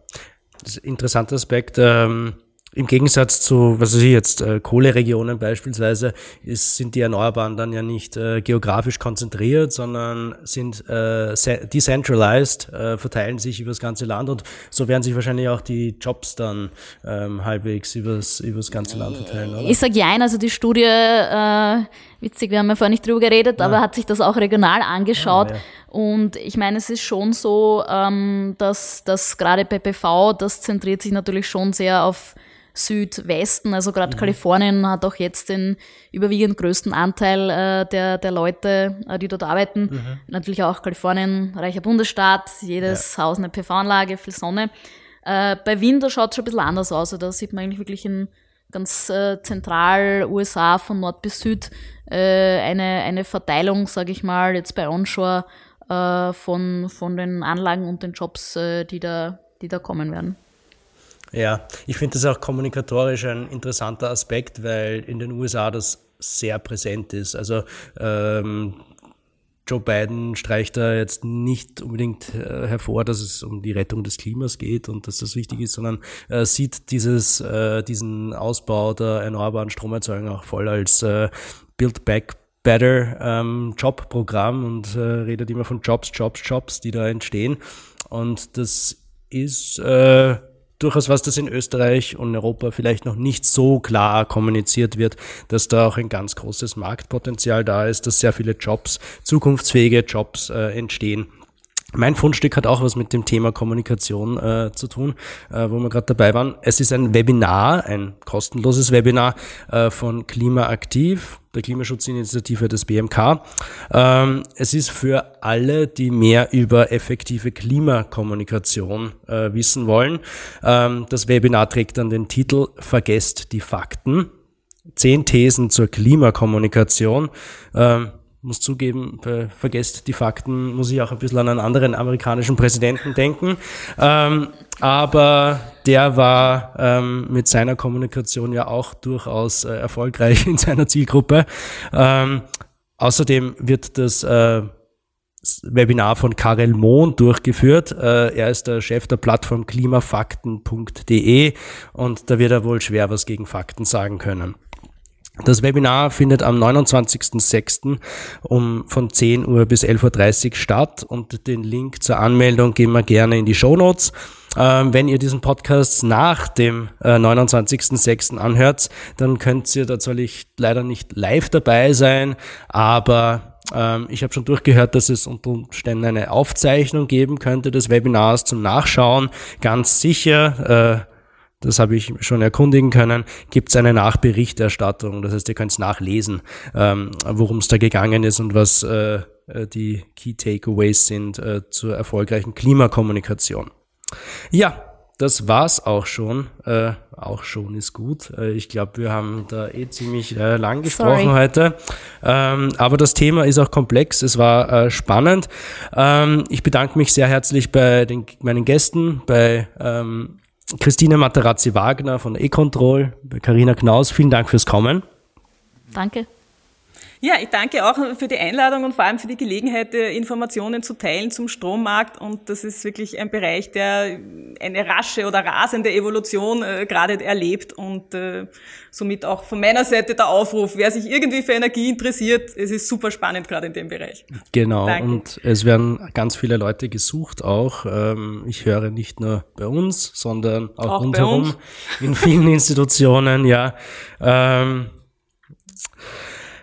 das ist ein interessanter Aspekt. Ähm im Gegensatz zu, was weiß ich jetzt, äh, Kohleregionen beispielsweise, ist, sind die Erneuerbaren dann ja nicht äh, geografisch konzentriert, sondern sind äh, decentralized, äh, verteilen sich über das ganze Land und so werden sich wahrscheinlich auch die Jobs dann ähm, halbwegs übers, übers ganze Land verteilen, oder? Ich sage ja, also die Studie, äh, witzig, wir haben ja vorhin nicht drüber geredet, ja. aber hat sich das auch regional angeschaut. Ja. Und ich meine, es ist schon so, ähm, dass, dass gerade bei PV, das zentriert sich natürlich schon sehr auf Südwesten. Also gerade mhm. Kalifornien hat auch jetzt den überwiegend größten Anteil äh, der, der Leute, äh, die dort arbeiten. Mhm. Natürlich auch Kalifornien, reicher Bundesstaat, jedes. Haus eine PV-Anlage, viel Sonne. Äh, bei Wien, da schaut es schon ein bisschen anders aus. Also da sieht man eigentlich wirklich in ganz äh, zentral USA von Nord bis Süd äh, eine, eine Verteilung, sage ich mal, jetzt bei Onshore äh, von, von den Anlagen und den Jobs, äh, die, da, die da kommen werden. Ja, ich finde das auch kommunikatorisch ein interessanter Aspekt, weil in den USA das sehr präsent ist. Also ähm, Joe Biden streicht da jetzt nicht unbedingt äh, hervor, dass es um die Rettung des Klimas geht und dass das wichtig ist, sondern äh, sieht dieses, äh, diesen Ausbau der erneuerbaren Stromerzeugung auch voll als äh, Build Back Better ähm, Jobprogramm und äh, redet immer von Jobs, Jobs, Jobs, die da entstehen. Und das ist äh, durchaus was, das in Österreich und Europa vielleicht noch nicht so klar kommuniziert wird, dass da auch ein ganz großes Marktpotenzial da ist, dass sehr viele Jobs, zukunftsfähige Jobs äh, entstehen. Mein Fundstück hat auch was mit dem Thema Kommunikation äh, zu tun, äh, wo wir gerade dabei waren. Es ist ein Webinar, ein kostenloses Webinar äh, von Klimaaktiv, der Klimaschutzinitiative des BMK. Ähm, es ist für alle, die mehr über effektive Klimakommunikation äh, wissen wollen. Ähm, das Webinar trägt dann den Titel Vergesst die Fakten. Zehn Thesen zur Klimakommunikation. Ähm, muss zugeben, vergesst die Fakten, muss ich auch ein bisschen an einen anderen amerikanischen Präsidenten denken. Ähm, aber der war ähm, mit seiner Kommunikation ja auch durchaus äh, erfolgreich in seiner Zielgruppe. Ähm, außerdem wird das äh, Webinar von Karel Mohn durchgeführt. Äh, er ist der Chef der Plattform klimafakten.de und da wird er wohl schwer was gegen Fakten sagen können. Das Webinar findet am 29.06. um von 10 Uhr bis 11.30 Uhr statt und den Link zur Anmeldung geben wir gerne in die Show Notes. Ähm, wenn ihr diesen Podcast nach dem äh, 29.06. anhört, dann könnt ihr tatsächlich leider nicht live dabei sein, aber ähm, ich habe schon durchgehört, dass es unter Umständen eine Aufzeichnung geben könnte des Webinars zum Nachschauen. Ganz sicher. Äh, das habe ich schon erkundigen können, gibt es eine Nachberichterstattung. Das heißt, ihr könnt es nachlesen, ähm, worum es da gegangen ist und was äh, äh, die Key Takeaways sind äh, zur erfolgreichen Klimakommunikation. Ja, das war's auch schon. Äh, auch schon ist gut. Äh, ich glaube, wir haben da eh ziemlich äh, lang gesprochen Sorry. heute. Ähm, aber das Thema ist auch komplex. Es war äh, spannend. Ähm, ich bedanke mich sehr herzlich bei den, meinen Gästen, bei ähm, Christine Materazzi-Wagner von E-Control, Karina Knaus, vielen Dank fürs Kommen. Danke. Ja, ich danke auch für die Einladung und vor allem für die Gelegenheit, äh, Informationen zu teilen zum Strommarkt. Und das ist wirklich ein Bereich, der eine rasche oder rasende Evolution äh, gerade erlebt. Und äh, somit auch von meiner Seite der Aufruf, wer sich irgendwie für Energie interessiert, es ist super spannend gerade in dem Bereich. Genau, danke. und es werden ganz viele Leute gesucht auch. Ähm, ich höre nicht nur bei uns, sondern auch, auch rundherum in vielen Institutionen, ja. Ähm,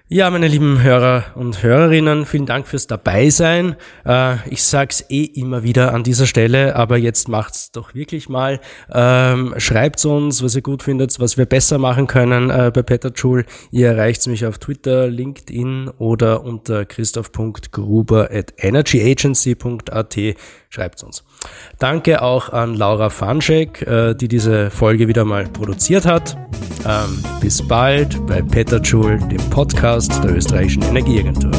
ja, meine lieben Hörer und Hörerinnen, vielen Dank fürs Dabeisein. Äh, ich sag's eh immer wieder an dieser Stelle, aber jetzt macht's doch wirklich mal. Ähm, schreibt uns, was ihr gut findet, was wir besser machen können äh, bei Peter Schul. Ihr erreicht mich auf Twitter, LinkedIn oder unter christoph.gruber at energyagency.at. Schreibt uns. Danke auch an Laura Fanschek, äh, die diese Folge wieder mal produziert hat. Ähm, bis bald bei Peter Schul, dem Podcast der österreichischen Energieagentur.